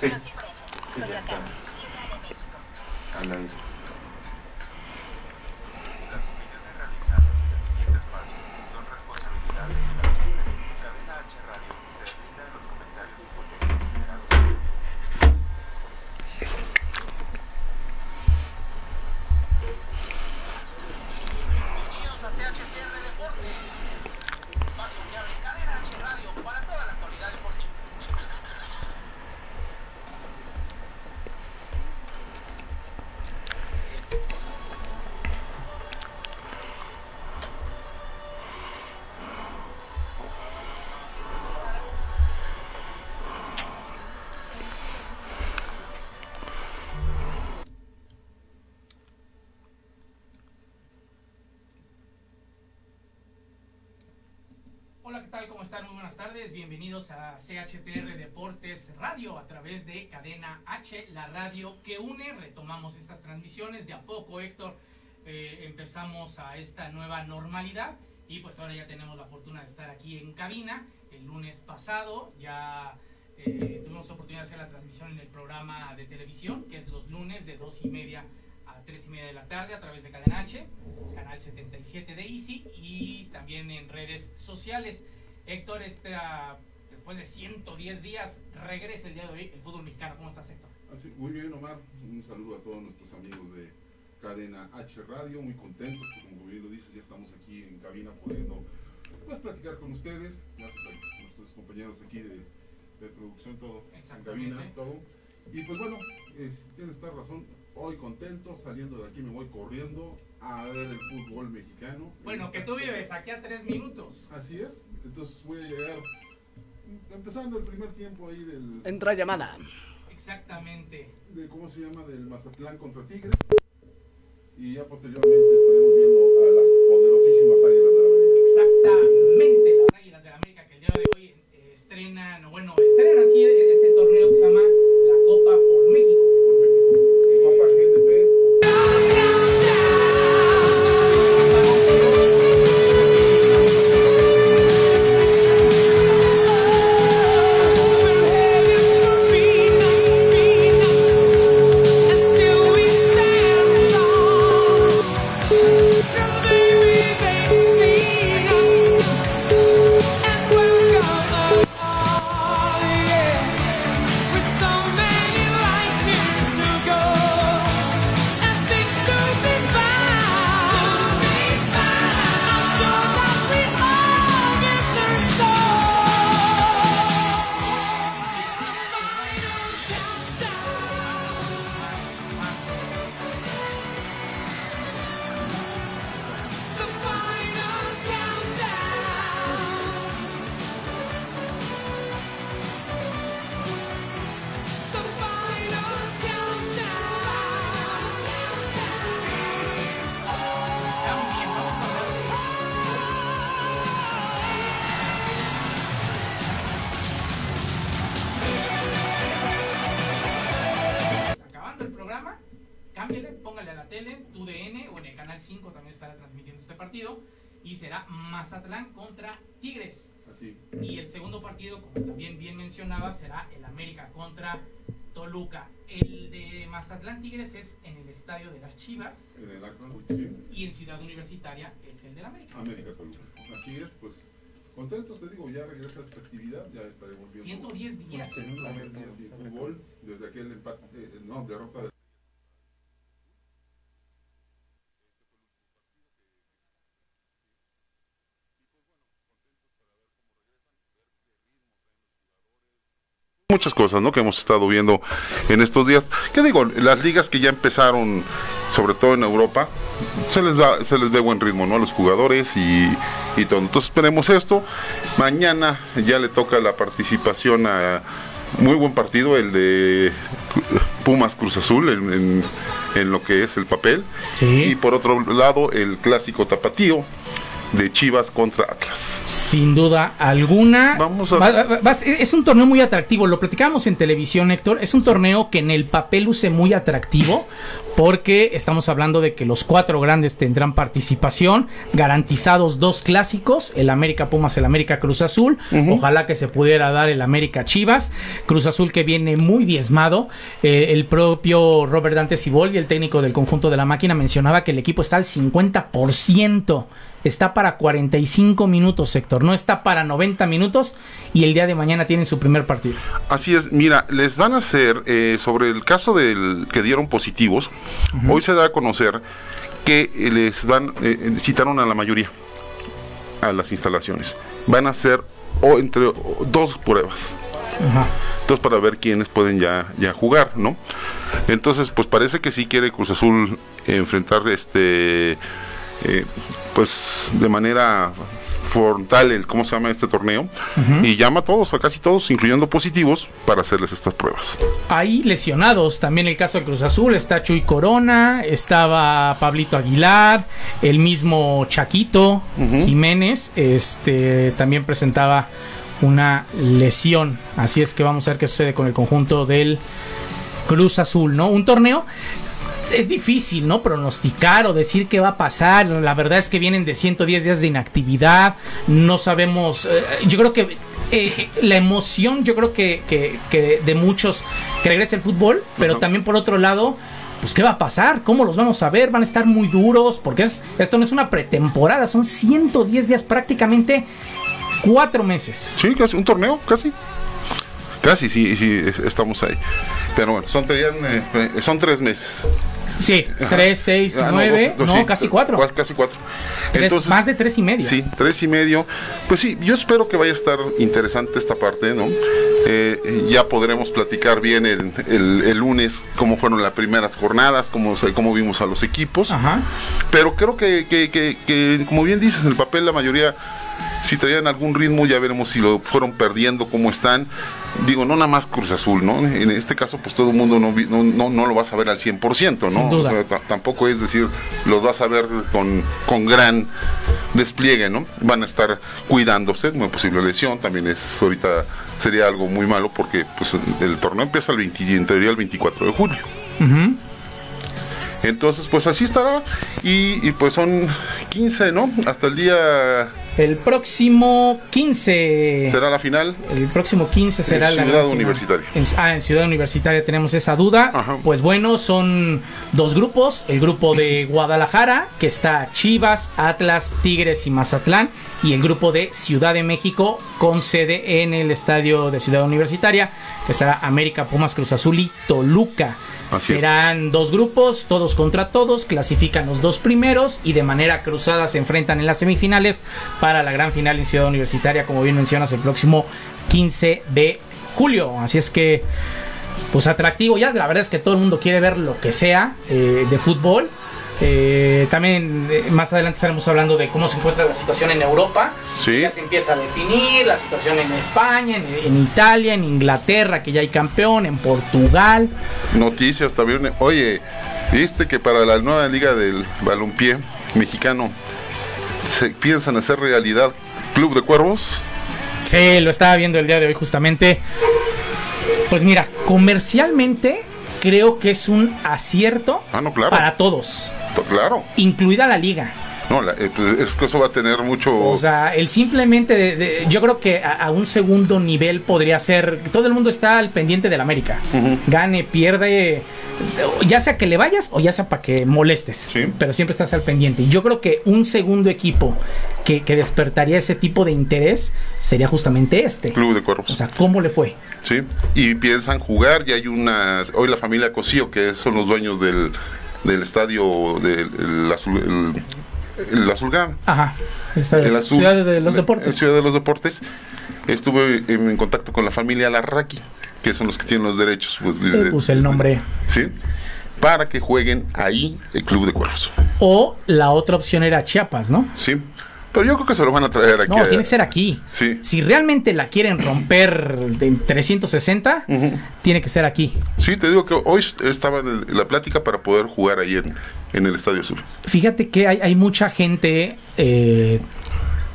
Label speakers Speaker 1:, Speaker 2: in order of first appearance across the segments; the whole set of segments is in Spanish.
Speaker 1: Sí. Sí, ya está.
Speaker 2: ¿Cómo están? Muy buenas tardes. Bienvenidos a CHTR Deportes Radio a través de Cadena H, la radio que une. Retomamos estas transmisiones de a poco, Héctor. eh, empezamos a esta nueva normalidad y pues ahora ya tenemos la fortuna de estar aquí en cabina. El lunes pasado ya eh, tuvimos oportunidad de hacer la transmisión en el programa de televisión, que es los lunes de dos y media a 3 y media de la tarde a través de Cadena H, canal 77 de Easy y también en redes sociales. Héctor, esta, después de 110 días, regresa el día de hoy el fútbol mexicano. ¿Cómo estás, Héctor?
Speaker 3: Así, muy bien, Omar. Un saludo a todos nuestros amigos de Cadena H Radio. Muy contentos, porque como bien lo dices, ya estamos aquí en cabina pudiendo pues, platicar con ustedes. Gracias a nuestros compañeros aquí de, de producción, todo en cabina, todo. Y pues bueno, es- tienes esta razón. Hoy contento, saliendo de aquí me voy corriendo a ver el fútbol mexicano.
Speaker 2: Bueno, que tú vives aquí a 3 minutos.
Speaker 3: Así es. Entonces voy a llegar empezando el primer tiempo ahí del
Speaker 4: Entra llamada.
Speaker 2: Exactamente.
Speaker 3: de cómo se llama del Mazatlán contra Tigres y ya posteriormente regresa esta actividad, ya estaremos viendo.
Speaker 2: 110 días.
Speaker 3: 110 días sin fútbol, desde aquel empate, eh, no, derrota de muchas cosas, ¿no? Que hemos estado viendo en estos días. ¿Qué digo? Las ligas que ya empezaron, sobre todo en Europa, se les va, se les ve buen ritmo, ¿no? A los jugadores y, y todo. Entonces esperemos esto. Mañana ya le toca la participación a muy buen partido, el de Pumas Cruz Azul, en, en- en lo que es el papel. Y por otro lado, el clásico tapatío de Chivas contra Atlas.
Speaker 2: Sin duda alguna.
Speaker 3: Vamos a-
Speaker 2: Va- va- va- es un torneo muy atractivo. Lo platicábamos en televisión, Héctor. Es un torneo que en el papel luce muy atractivo. Porque estamos hablando de que los cuatro grandes tendrán participación. Garantizados dos clásicos: el América Pumas, el América Cruz Azul. Ojalá que se pudiera dar el América Chivas. Cruz Azul que viene muy diezmado. Eh, el propio Robert Dante Ciboldi, el técnico del conjunto de la máquina, mencionaba que el equipo está al 50%. Está para 45 minutos, sector. No está para 90 minutos. Y el día de mañana tienen su primer partido.
Speaker 3: Así es, mira, les van a hacer eh, sobre el caso del que dieron positivos. Hoy se da a conocer que eh, les van eh, citaron a la mayoría a las instalaciones. Van a hacer o entre o, dos pruebas.
Speaker 2: Ajá.
Speaker 3: Entonces para ver quiénes pueden ya, ya jugar, ¿no? Entonces, pues parece que sí quiere Cruz Azul enfrentar este eh, pues de manera frontal el cómo se llama este torneo y llama a todos, a casi todos, incluyendo positivos, para hacerles estas pruebas.
Speaker 2: Hay lesionados. También el caso de Cruz Azul. Está Chuy Corona. Estaba Pablito Aguilar. El mismo Chaquito Jiménez. Este también presentaba una lesión. Así es que vamos a ver qué sucede con el conjunto del Cruz Azul, ¿no? Un torneo. Es difícil, ¿no? Pronosticar o decir qué va a pasar. La verdad es que vienen de 110 días de inactividad. No sabemos. eh, yo creo que eh, la emoción, yo creo que, que- que de muchos que regrese el fútbol, pero también por otro lado, pues qué va a pasar, cómo los vamos a ver, van a estar muy duros, porque es, esto no es una pretemporada, son 110 días, prácticamente cuatro meses.
Speaker 3: Sí, casi un torneo, casi. Casi, sí, sí, es- estamos ahí. Pero bueno, son, tenían, eh, son tres meses.
Speaker 2: Sí,
Speaker 3: Ajá.
Speaker 2: 3, 6,
Speaker 3: Ah, no,
Speaker 2: 9,
Speaker 3: dos-
Speaker 2: no,
Speaker 3: sí,
Speaker 2: casi cuatro.
Speaker 3: cua- Casi cuatro.
Speaker 2: Tres-
Speaker 3: Entonces,
Speaker 2: más de tres y medio.
Speaker 3: Sí, tres y medio. Pues sí, yo espero que vaya a estar interesante esta parte, ¿no? Eh, ya podremos platicar bien el, el- el lunes cómo fueron las primeras jornadas, cómo, cómo vimos a los equipos.
Speaker 2: Ajá.
Speaker 3: Pero creo que, que- que- que, como bien dices, en el papel la mayoría, si traían algún ritmo, ya veremos si lo fueron perdiendo, cómo están. Digo, no nada más Cruz Azul, ¿no? En este caso, pues todo el mundo no, no, no, no lo vas a ver al 100%, ¿no? O sea, ta- tampoco es decir, los vas a ver con, con gran despliegue, ¿no? Van a estar cuidándose, una posible lesión, también es ahorita sería algo muy malo porque pues el torneo empieza el 20, y en teoría el 24 de julio. Entonces, pues así estará. Y, y, pues son 15, ¿no? Hasta el día
Speaker 2: El próximo 15.
Speaker 3: será la final.
Speaker 2: El próximo 15 será
Speaker 3: En
Speaker 2: la
Speaker 3: Ciudad
Speaker 2: final.
Speaker 3: Universitaria.
Speaker 2: En, ah, en Ciudad Universitaria tenemos esa duda.
Speaker 3: Ajá.
Speaker 2: Pues bueno, son dos grupos. El grupo de Guadalajara, que está Chivas, Atlas, Tigres y Mazatlán. Y el grupo de Ciudad de México, con sede en el estadio de Ciudad Universitaria, que estará América, Pumas, Cruz Azul y Toluca.
Speaker 3: Así.
Speaker 2: Serán dos grupos, todos contra todos, clasifican los dos primeros y de manera cruzada se enfrentan en las semifinales para la gran final en Ciudad Universitaria, como bien mencionas, el próximo 15 de julio. Así es que, pues atractivo ya, la verdad es que todo el mundo quiere ver lo que sea eh, de fútbol. Eh, también eh, más adelante estaremos hablando de cómo se encuentra la situación en Europa.
Speaker 3: Sí.
Speaker 2: Ya se empieza a definir la situación en España, en, en Italia, en Inglaterra, que ya hay campeón, en Portugal.
Speaker 3: Noticias también. Oye, ¿viste que para la nueva liga del balompié mexicano se piensan hacer realidad Club de Cuervos?
Speaker 2: Sí, lo estaba viendo el día de hoy justamente. Pues mira, comercialmente creo que es un acierto
Speaker 3: Ah, no, claro.
Speaker 2: para todos,
Speaker 3: To- Claro.
Speaker 2: incluida la liga.
Speaker 3: No, la- eh, pues, es que eso va a tener mucho...
Speaker 2: O sea, el simplemente, de, de- yo creo que a, a un segundo nivel podría ser, todo el mundo está al pendiente del América. Gane, pierde, ya sea que le vayas o ya sea para que molestes.
Speaker 3: Sí.
Speaker 2: Pero siempre estás al pendiente. Y yo creo que un segundo equipo que, que despertaría ese tipo de interés sería justamente este.
Speaker 3: Club de Cuervos.
Speaker 2: O sea, ¿cómo le fue?
Speaker 3: Sí, y piensan jugar, y hay unas, hoy la familia Cosío, que son los dueños del, del estadio del el azul, el, el Azulgrán,
Speaker 2: Ajá. Esta
Speaker 3: el azul-
Speaker 2: Ciudad de los
Speaker 3: la-
Speaker 2: Deportes.
Speaker 3: Ciudad de los Deportes, estuve en, en contacto con la familia Larraqui, que son los que tienen los derechos. Pues, de-
Speaker 2: puse el nombre.
Speaker 3: Sí, para que jueguen ahí el Club de Cuervos.
Speaker 2: O la otra opción era Chiapas, ¿no?
Speaker 3: Sí, pero yo creo que se lo van a traer aquí.
Speaker 2: No, tiene que ser aquí.
Speaker 3: Sí.
Speaker 2: Si realmente la quieren romper de 360,
Speaker 3: Ujú.
Speaker 2: tiene que ser aquí.
Speaker 3: Sí, te digo que hoy estaba en la plática para poder jugar ahí en, en el Estadio Azul.
Speaker 2: Fíjate que hay, hay mucha gente eh,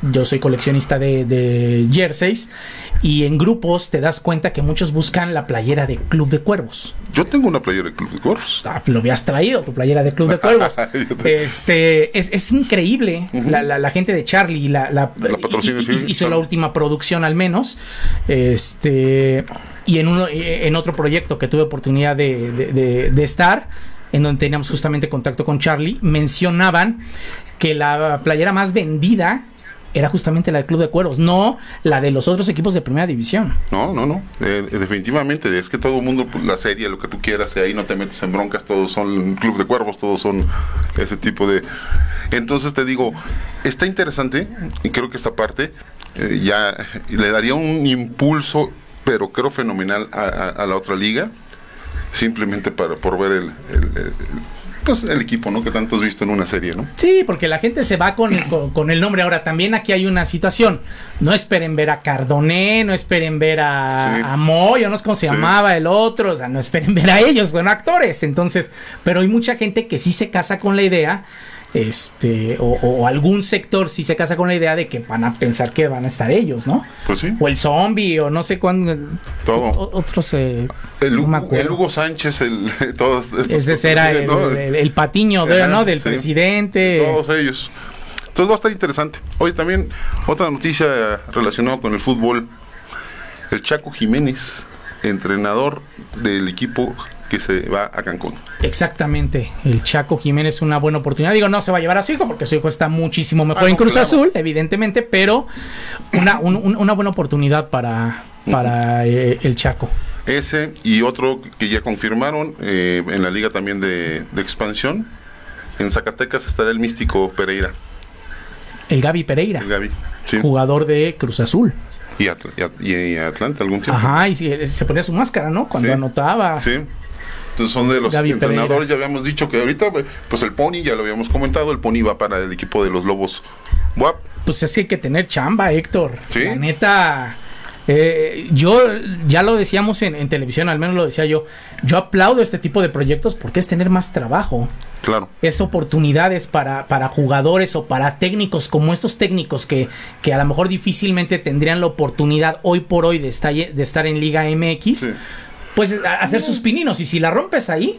Speaker 2: yo soy coleccionista de, de jerseys y en grupos te das cuenta que muchos buscan la playera de Club de Cuervos.
Speaker 3: Yo tengo una playera de Club de Cuervos.
Speaker 2: Ah, lo habías traído, tu playera de Club de Cuervos. Este, es, es increíble la, la- la gente de Charlie, la, la- y-
Speaker 3: sí,
Speaker 2: hizo la última producción al menos. Este, y en, uno, en otro proyecto que tuve oportunidad de, de- de- de estar, en donde teníamos justamente contacto con Charlie, mencionaban que la playera más vendida era justamente la del Club de Cuervos, no la de los otros equipos de primera división.
Speaker 3: No, no, no. eh, definitivamente. Es que todo el mundo, la serie, lo que tú quieras, y ahí no te metes en broncas. Todos son Club de Cuervos, todos son ese tipo de. Entonces te digo, está interesante. Y creo que esta parte eh, ya le daría un impulso, pero creo fenomenal a, a- a la otra liga. Simplemente para por ver el, el- el- pues, el equipo, ¿no? Que tanto has visto en una serie, ¿no?
Speaker 2: Sí, porque la gente se va con, con, con el nombre. Ahora, también aquí hay una situación. No esperen ver a Cardoné, no esperen ver a,
Speaker 3: Sí.
Speaker 2: a Moy, o no sé cómo se
Speaker 3: Sí.
Speaker 2: llamaba el otro. O sea, no esperen ver a ellos, son actores. Entonces, pero hay mucha gente que sí se casa con la idea. Este, o, o algún sector sí se casa con la idea de que van a pensar que van a estar ellos, ¿no?
Speaker 3: Pues sí,
Speaker 2: O el zombie, o no sé cuándo.
Speaker 3: todo.
Speaker 2: o- Otros. eh,
Speaker 3: El,
Speaker 2: no
Speaker 3: Hugo-
Speaker 2: acuerdo.
Speaker 3: el Hugo Sánchez, el, todos estos-
Speaker 2: ese era el,
Speaker 3: ¿no?
Speaker 2: el- el patiño de-
Speaker 3: Ajá,
Speaker 2: ¿no? del
Speaker 3: sí.
Speaker 2: presidente.
Speaker 3: Todos ellos. Entonces va a estar interesante. Oye, también otra noticia relacionada con el fútbol. El Chaco Jiménez, entrenador del equipo que se va a Cancún.
Speaker 2: Exactamente, el Chaco Jiménez una buena oportunidad. Digo, no se va a llevar a su hijo porque su hijo está muchísimo mejor
Speaker 3: Ah,
Speaker 2: en Cruz
Speaker 3: claro.
Speaker 2: Azul, evidentemente, pero una, un- un- una buena oportunidad para, para eh, el Chaco.
Speaker 3: Ese y otro que ya confirmaron eh, en la liga también de, de expansión. En Zacatecas estará el místico Pereira,
Speaker 2: El Gaby Pereira,
Speaker 3: el Gaby. Sí.
Speaker 2: jugador de Cruz Azul.
Speaker 3: Y, Atl- y At- y Atlanta algún tiempo.
Speaker 2: Ajá, y sí, se ponía su máscara, ¿no? Cuando
Speaker 3: Sí.
Speaker 2: anotaba.
Speaker 3: Sí. Entonces son de los
Speaker 2: Gaby
Speaker 3: entrenadores, ya habíamos dicho que ahorita, pues el Pony, ya lo habíamos comentado, el Pony va para el equipo de los Lobos WAP.
Speaker 2: Pues es que hay que tener chamba, Héctor.
Speaker 3: Sí.
Speaker 2: La neta. eh, yo ya lo decíamos en, en televisión, al menos lo decía yo. Yo aplaudo este tipo de proyectos porque es tener más trabajo.
Speaker 3: Claro.
Speaker 2: es oportunidades para, para jugadores o para técnicos como estos técnicos que, que a lo mejor difícilmente tendrían la oportunidad hoy por hoy de estar, de estar en Liga MX,
Speaker 3: Sí.
Speaker 2: Pues a- hacer sus pininos. Y si la rompes ahí,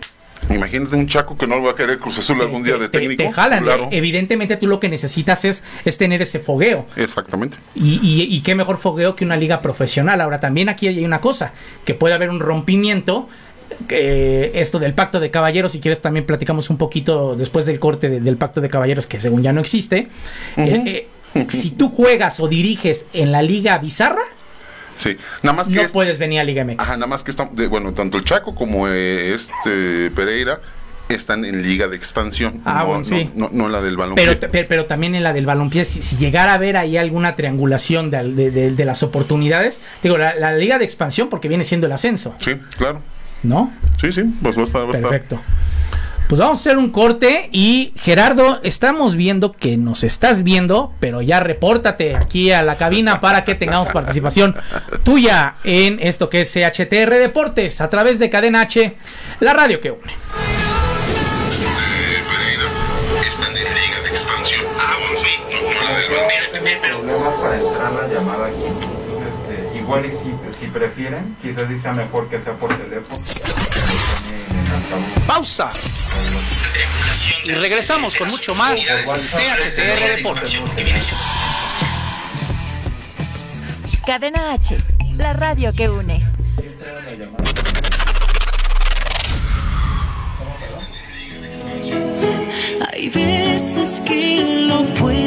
Speaker 3: Imagínate un chaco que no va a querer Cruz Azul algún día
Speaker 2: te,
Speaker 3: de técnico.
Speaker 2: te jalan.
Speaker 3: Claro.
Speaker 2: Evidentemente tú lo que necesitas es, es tener ese fogueo.
Speaker 3: Exactamente.
Speaker 2: Y, y- y qué mejor fogueo que una liga profesional. Ahora también aquí hay una cosa, que puede haber un rompimiento. que esto del pacto de caballeros, si quieres también platicamos un poquito después del corte de- del pacto de caballeros que según ya no existe. Eh, eh, si tú juegas o diriges en la liga bizarra,
Speaker 3: Sí. Nada más que
Speaker 2: no
Speaker 3: es-
Speaker 2: puedes venir a Liga MX.
Speaker 3: Ajá, nada más que están, bueno, tanto el Chaco como eh, este Pereira están en liga de expansión.
Speaker 2: Ah,
Speaker 3: no,
Speaker 2: bueno, sí.
Speaker 3: no, no, no la del balón.
Speaker 2: Pero, pero, pero también en la del balompié, si, si llegara a haber ahí alguna triangulación de, de- de- de las oportunidades, digo, la, la liga de expansión porque viene siendo el ascenso,
Speaker 3: Sí, claro.
Speaker 2: ¿no?
Speaker 3: Sí, sí, pues va a estar. Va a estar.
Speaker 2: Pues vamos a hacer un corte y Gerardo, estamos viendo que nos estás viendo, pero ya repórtate aquí a la cabina para que tengamos participación tuya en esto que es CHTR Deportes a través de Cadena H, la radio que une.
Speaker 4: Este, igual y si, si prefieren, quizás sea mejor que sea por teléfono.
Speaker 2: Pausa. Y regresamos con mucho más CHTR Deportes.
Speaker 1: Cadena H, la radio que une.
Speaker 5: Hay veces que lo puedo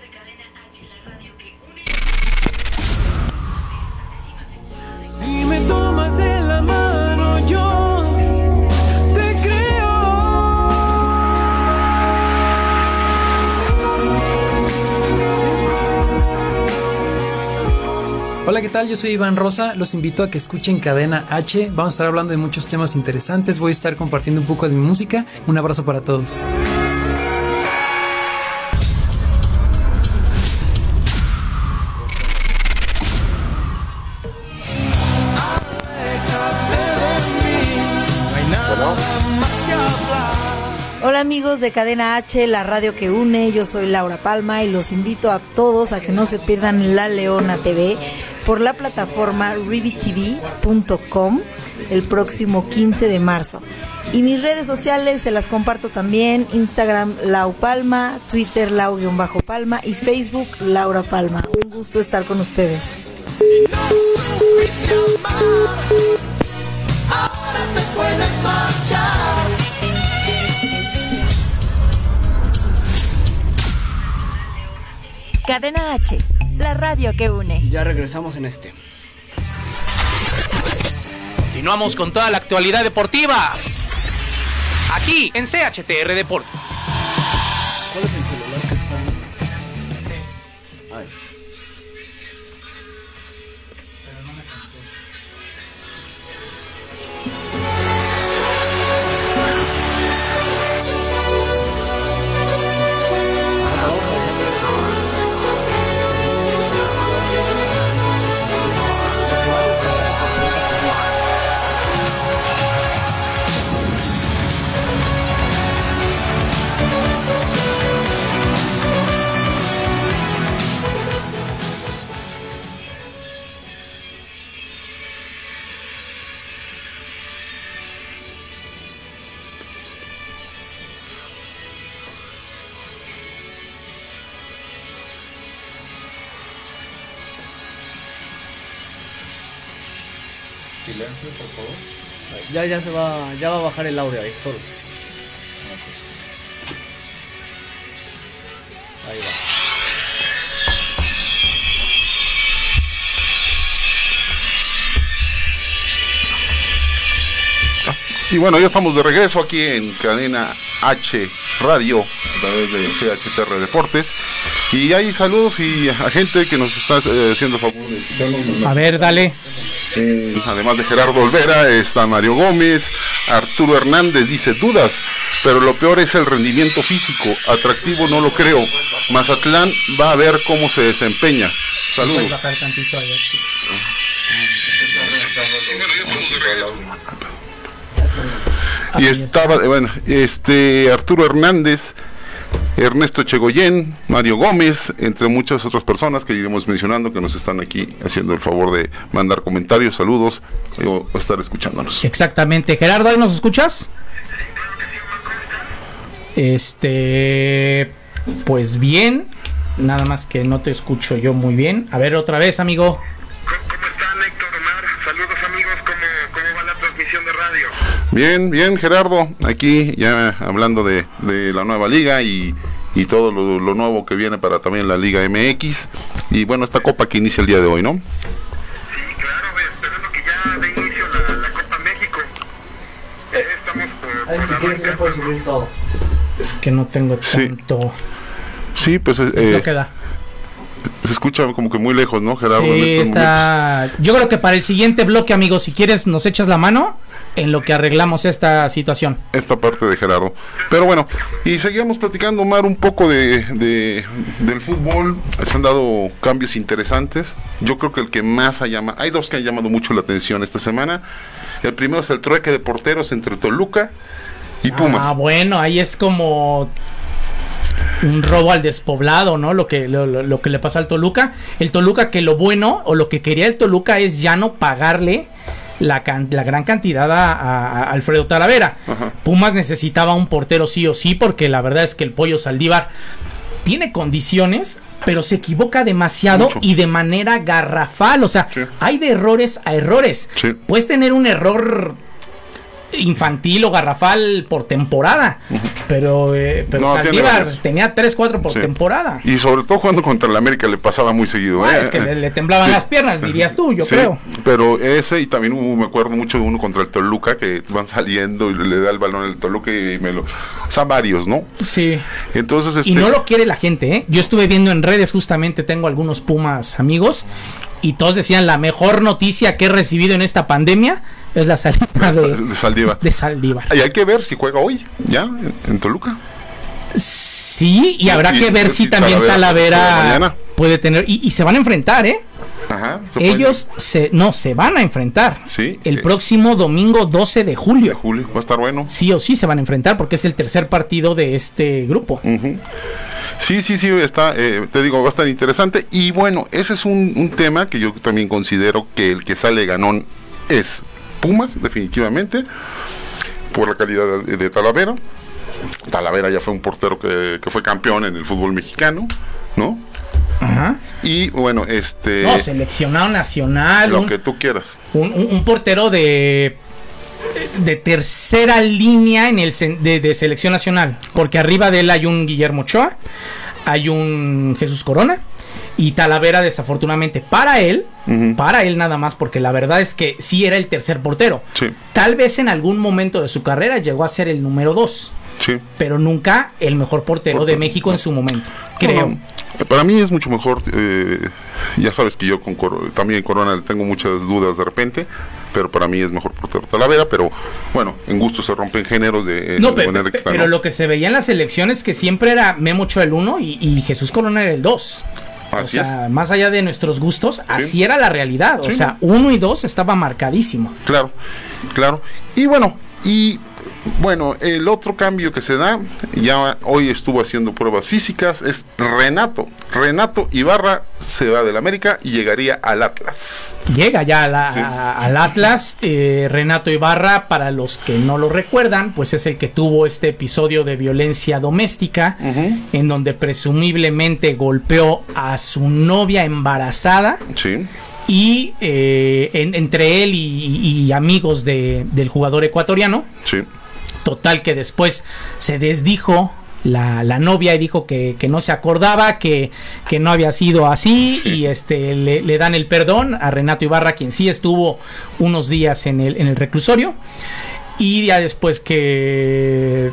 Speaker 6: Hola, ¿qué tal? Yo soy Iván Rosa. Los invito a que escuchen Cadena H. Vamos a estar hablando de muchos temas interesantes. Voy a estar compartiendo un poco de mi música. Un abrazo para todos.
Speaker 7: Amigos de Cadena H, la radio que une, yo soy Laura Palma y los invito a todos a que no se pierdan La Leona TV por la plataforma ribitv.com el próximo 15 de marzo. Y mis redes sociales se las comparto también, Instagram Lau Palma, Twitter Lau-Palma y Facebook Laura Palma. Un gusto estar con ustedes.
Speaker 5: Ahora te puedes marchar.
Speaker 8: Cadena H, la radio que une.
Speaker 9: Ya regresamos en este.
Speaker 2: Continuamos con toda la actualidad deportiva. Aquí en CHTR Deportes.
Speaker 9: Ya, se va, ya va a bajar el audio ahí solo. Ahí va.
Speaker 3: Y bueno, ya estamos de regreso aquí en Cadena H Radio, a través de CHTR Deportes. Y hay saludos y a gente que nos está eh, haciendo favor de.
Speaker 2: A ver, dale.
Speaker 3: Eh, además de Gerardo Olvera, está Mario Gómez, Arturo Hernández dice dudas, pero lo peor es el rendimiento físico, atractivo no lo creo. Mazatlán va a ver cómo se desempeña. Saludos. Y estaba, bueno, este Arturo Hernández, Ernesto Chegoyen, Mario Gómez, entre muchas otras personas que iremos mencionando que nos están aquí haciendo el favor de mandar comentarios, saludos o estar escuchándonos.
Speaker 2: Exactamente. Gerardo, ¿ahí nos escuchas? Este. Pues bien. Nada más que no te escucho yo muy bien. A ver, otra vez, amigo.
Speaker 3: Bien, bien, Gerardo, aquí ya hablando de, de la nueva liga y, y todo lo, lo nuevo que viene para también la Liga MX. Y bueno, esta copa que inicia el día de hoy, ¿no?
Speaker 9: Ahí si quieres me puedes subir todo.
Speaker 2: Es que no tengo tanto.
Speaker 3: Sí, pues eh,
Speaker 2: Es lo que da.
Speaker 3: se escucha como que muy lejos, ¿no, Gerardo?
Speaker 2: Sí, está. Yo creo que para el siguiente bloque, amigos, si quieres, nos echas la mano en lo que arreglamos esta situación.
Speaker 3: esta parte de Gerardo. Pero bueno, y seguimos platicando, Omar, un poco de, de- del fútbol. Se han dado cambios interesantes. Yo creo que el que más ha llamado, hay dos que han llamado mucho la atención esta semana. El primero es el trueque de porteros entre Toluca y Pumas.
Speaker 2: Ah, bueno, ahí es como un robo al despoblado, ¿no? Lo que, lo, lo- que le pasa al Toluca. El Toluca que lo bueno o lo que quería el Toluca es ya no pagarle la, can- la gran cantidad a, a- a Alfredo Talavera. Pumas necesitaba un portero sí o sí porque la verdad es que el pollo Saldívar tiene condiciones, pero se equivoca demasiado y de manera garrafal. O sea, hay de errores a errores. Puedes tener un error infantil o garrafal por temporada, pero, eh, pero
Speaker 3: No,
Speaker 2: Saldívar tenía 3, 4 por
Speaker 3: Sí.
Speaker 2: temporada.
Speaker 3: Y sobre todo jugando contra el América le pasaba muy seguido.
Speaker 2: Ah,
Speaker 3: ¿eh?
Speaker 2: es que le, le temblaban
Speaker 3: Sí.
Speaker 2: las piernas, dirías tú, yo
Speaker 3: Sí,
Speaker 2: creo.
Speaker 3: Pero ese y también hubo, me acuerdo mucho de uno contra el Toluca que van saliendo y le da el balón al Toluca y me lo... Son varios, ¿no?
Speaker 2: Sí.
Speaker 3: Entonces, este...
Speaker 2: Y no lo quiere la gente, ¿eh? Yo estuve viendo en redes, justamente tengo algunos Pumas amigos y todos decían la mejor noticia que he recibido en esta pandemia es la salida de,
Speaker 3: de Saldívar.
Speaker 2: de Saldívar.
Speaker 3: Y hay que ver si juega hoy, ya, en, Toluca.
Speaker 2: Sí, y habrá
Speaker 3: Y-
Speaker 2: que ver si también
Speaker 3: Talavera
Speaker 2: puede tener. Y, y se van a enfrentar, ¿eh?
Speaker 3: Ajá.
Speaker 2: Ellos se, no se van a enfrentar.
Speaker 3: Sí.
Speaker 2: El
Speaker 3: eh,
Speaker 2: próximo domingo 12 de julio.
Speaker 3: Julio, va a estar bueno.
Speaker 2: Sí o sí se van a enfrentar porque es el tercer partido de este grupo.
Speaker 3: Ujú. Sí, sí, sí, está, eh, te digo, va a estar interesante. Y bueno, ese es un, un tema que yo también considero que el que sale ganón es Pumas, definitivamente, por la calidad de, de Talavera. Talavera ya fue un portero que, que fue campeón en el fútbol mexicano, ¿no?
Speaker 2: Ajá.
Speaker 3: Y bueno, este...
Speaker 2: No, seleccionado nacional.
Speaker 3: lo
Speaker 2: un-
Speaker 3: que tú quieras.
Speaker 2: un, un- un portero de de tercera línea en el de, de selección nacional porque arriba de él hay un Guillermo Ochoa hay un Jesús Corona y Talavera desafortunadamente para él para él nada más porque la verdad es que sí era el tercer portero.
Speaker 3: Sí,
Speaker 2: tal vez en algún momento de su carrera llegó a ser el número dos
Speaker 3: sí.
Speaker 2: pero nunca el mejor portero de México en su momento creo.
Speaker 3: No, no. Para mí es mucho mejor, eh, ya sabes que yo con Cor- también Corona le tengo muchas dudas de repente, pero para mí es mejor portero Talavera, pero bueno, en gusto se rompen géneros de, eh,
Speaker 2: No,
Speaker 3: de
Speaker 2: pero,
Speaker 3: manera que está,
Speaker 2: pero
Speaker 3: ¿no?
Speaker 2: lo que se veía en las elecciones que siempre era Memo Ochoa el 1 y, y Jesús Corona era el 2. O
Speaker 3: Así
Speaker 2: sea, más allá de nuestros gustos, así era la realidad. O sea, 1 y 2 estaba marcadísimo.
Speaker 3: Claro, claro. Y bueno, y bueno, el otro cambio que se da, ya hoy estuvo haciendo pruebas físicas, es Renato. Renato Ibarra se va del América y llegaría al Atlas.
Speaker 2: Llega ya a la-
Speaker 3: Sí.
Speaker 2: a- al Atlas. eh, Renato Ibarra, para los que no lo recuerdan, pues es el que tuvo este episodio de violencia doméstica, en donde presumiblemente golpeó a su novia embarazada.
Speaker 3: Sí,
Speaker 2: Y eh, en- entre él y, y amigos de- del jugador ecuatoriano,
Speaker 3: sí.
Speaker 2: Total que después se desdijo la, la novia y dijo que, que no se acordaba, que, que no había sido así y este le, le dan el perdón a Renato Ibarra, quien sí estuvo unos días en el, en el reclusorio. Y ya después que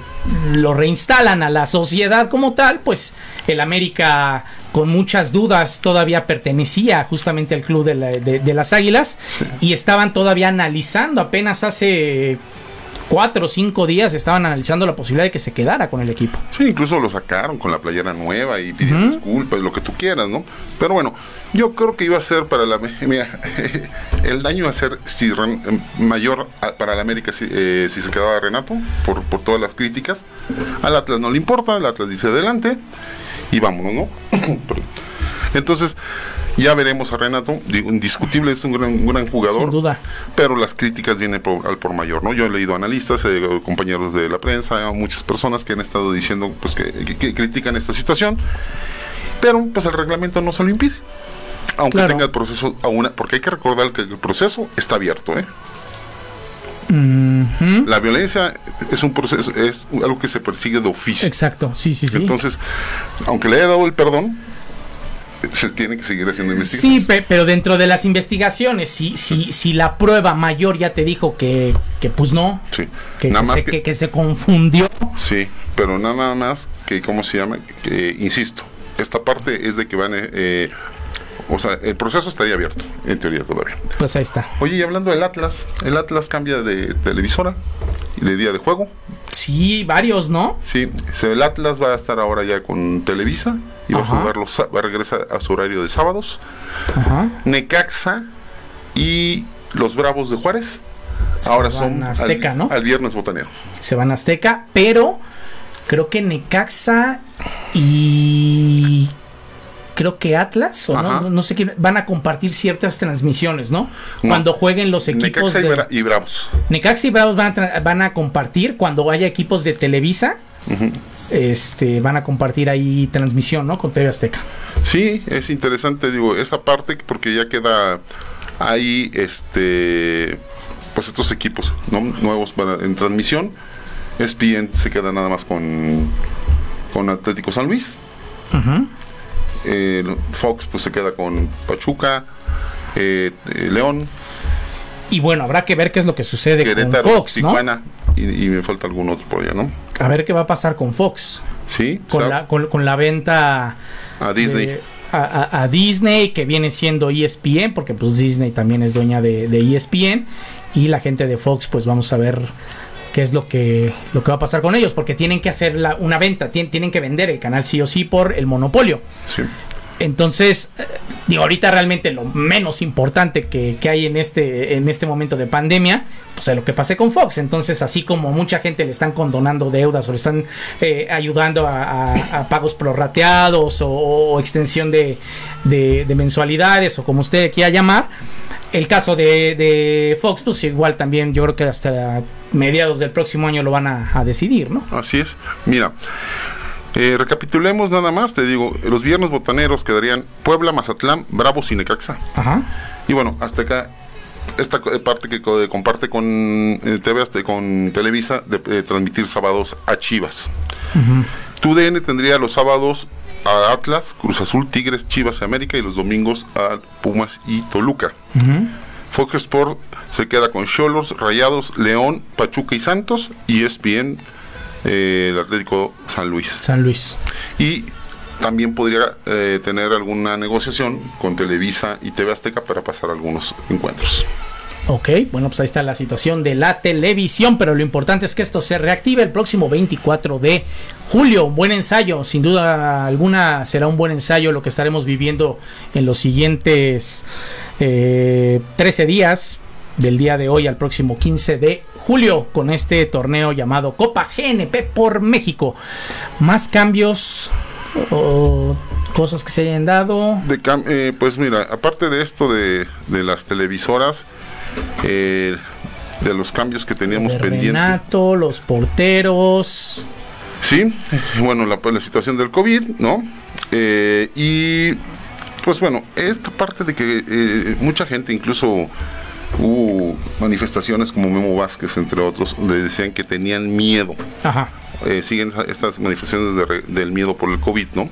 Speaker 2: lo reinstalan a la sociedad como tal, pues el América con muchas dudas todavía pertenecía justamente al club de, la- de- de las Águilas y estaban todavía analizando apenas hace cuatro o cinco días estaban analizando la posibilidad de que se quedara con el equipo.
Speaker 3: Sí, incluso lo sacaron con la playera nueva y pidieron
Speaker 2: Ujú.
Speaker 3: disculpas, lo que tú quieras, ¿no? Pero bueno, yo creo que iba a ser para la... Mira, el daño iba a ser si Ren- mayor a- para la América si, eh, si se quedaba Renato, por, por todas las críticas. Al Atlas no le importa, el Atlas dice adelante y vámonos, ¿no? Entonces, ya veremos a Renato, indiscutible, es un gran, un gran jugador
Speaker 2: Sin duda.
Speaker 3: pero las críticas vienen por, al por mayor, ¿no? Yo he leído analistas, eh, compañeros de la prensa, muchas personas que han estado diciendo pues que, critican esta situación, pero pues el reglamento no se lo impide. Aunque
Speaker 2: Claro.
Speaker 3: tenga el proceso aún, porque hay que recordar que el proceso está abierto, ¿eh? La violencia es un proceso, es algo que se persigue de oficio.
Speaker 2: Exacto, sí, sí, sí.
Speaker 3: Entonces, aunque le haya dado el perdón, se tiene que seguir haciendo investigaciones.
Speaker 2: Sí, pe- pero dentro de las investigaciones, si, si, si la prueba mayor ya te dijo que, que pues no,
Speaker 3: Sí.
Speaker 2: que,
Speaker 3: Nada
Speaker 2: que
Speaker 3: más
Speaker 2: se,
Speaker 3: que-
Speaker 2: que- se confundió.
Speaker 3: Sí, pero nada más que, ¿cómo se llama? Que, insisto, esta parte es de que van, eh, o sea, el proceso estaría abierto, en teoría todavía.
Speaker 2: Pues ahí está.
Speaker 3: Oye, y hablando del Atlas, el Atlas cambia de televisora y de día de juego.
Speaker 2: Sí, varios, ¿no?
Speaker 3: Sí, el Atlas va a estar ahora ya con Televisa y va
Speaker 2: Ajá.
Speaker 3: a jugar los, va a regresar a su horario de sábados.
Speaker 2: Ajá.
Speaker 3: Necaxa y los Bravos de Juárez ahora
Speaker 2: van
Speaker 3: son
Speaker 2: Azteca,
Speaker 3: al,
Speaker 2: ¿no?
Speaker 3: al viernes botanero.
Speaker 2: Se van a Azteca, pero creo que Necaxa y creo que Atlas, o no, no, sé qué, van a compartir ciertas transmisiones, ¿no?
Speaker 3: No.
Speaker 2: Cuando jueguen los equipos
Speaker 3: Necaxa y,
Speaker 2: de...
Speaker 3: Y Bravos.
Speaker 2: Necaxa y Bravos van a, van a compartir cuando haya equipos de Televisa. Este, van a compartir ahí transmisión, ¿no? Con TV Azteca.
Speaker 3: Sí, es interesante, digo, esta parte porque ya queda ahí, este, pues estos equipos ¿no? nuevos para- en transmisión. ESPN se queda nada más con, con Atlético San Luis. Eh, Fox pues se queda con Pachuca, eh, eh, León,
Speaker 2: Y bueno, habrá que ver qué es lo que sucede
Speaker 3: Querétaro,
Speaker 2: con Fox, ¿no?
Speaker 3: Tijuana y, y me falta algún otro por allá, ¿no?
Speaker 2: A ver qué va a pasar con Fox.
Speaker 3: Sí,
Speaker 2: Con, la, con, con la venta
Speaker 3: a Disney.
Speaker 2: de- a, a- a Disney, que viene siendo E ESPN, porque pues Disney también es dueña de, de ESPN, y la gente de Fox, pues vamos a ver qué es lo que, lo que va a pasar con ellos, porque tienen que hacer la- una venta, tien- tienen que vender el canal sí o sí por el monopolio.
Speaker 3: Sí.
Speaker 2: Entonces, eh, digo, ahorita realmente lo menos importante que, que hay en este, en este momento de pandemia, pues es lo que pasé con Fox. Entonces, así como mucha gente le están condonando deudas o le están eh, ayudando a, a- a pagos prorrateados o, o extensión de, de- de mensualidades o como usted quiera llamar, el caso de, de Fox, pues igual también yo creo que hasta mediados del próximo año lo van a, a decidir, ¿no?
Speaker 3: Así es. Mira, eh, recapitulemos nada más. Te digo, los viernes botaneros quedarían Puebla, Mazatlán, Bravos y Necaxa.
Speaker 2: Ajá.
Speaker 3: Y bueno, hasta acá esta co- parte que co- comparte con eh, TV con Televisa de eh, transmitir sábados a Chivas. TUDN tendría los sábados a Atlas, Cruz Azul, Tigres, Chivas y América y los domingos a Pumas y Toluca. Fox Sport se queda con Cholos, Rayados, León, Pachuca y Santos y ESPN eh, el Atlético San Luis.
Speaker 2: San Luis.
Speaker 3: Y también podría eh, tener alguna negociación con Televisa y TV Azteca para pasar algunos encuentros.
Speaker 2: Ok, bueno, pues ahí está la situación de la televisión, pero lo importante es que esto se reactive el próximo 24 de julio. Un buen ensayo, sin duda alguna será un buen ensayo lo que estaremos viviendo en los siguientes eh, 13 días, del día de hoy al próximo 15 de julio, con este torneo llamado Copa GNP por México. Más cambios o cosas que se hayan dado.
Speaker 3: Eh, pues mira, aparte de esto de las televisoras, eh, de los cambios que teníamos
Speaker 2: de
Speaker 3: pendientes.
Speaker 2: Renato, los porteros.
Speaker 3: Sí, bueno, la, la situación del COVID, ¿no? Eh, y pues bueno, esta parte de que eh, mucha gente, incluso hubo manifestaciones como Memo Vázquez, entre otros, le decían que tenían miedo.
Speaker 2: Ajá.
Speaker 3: Eh, siguen estas manifestaciones de del miedo por el COVID, ¿no?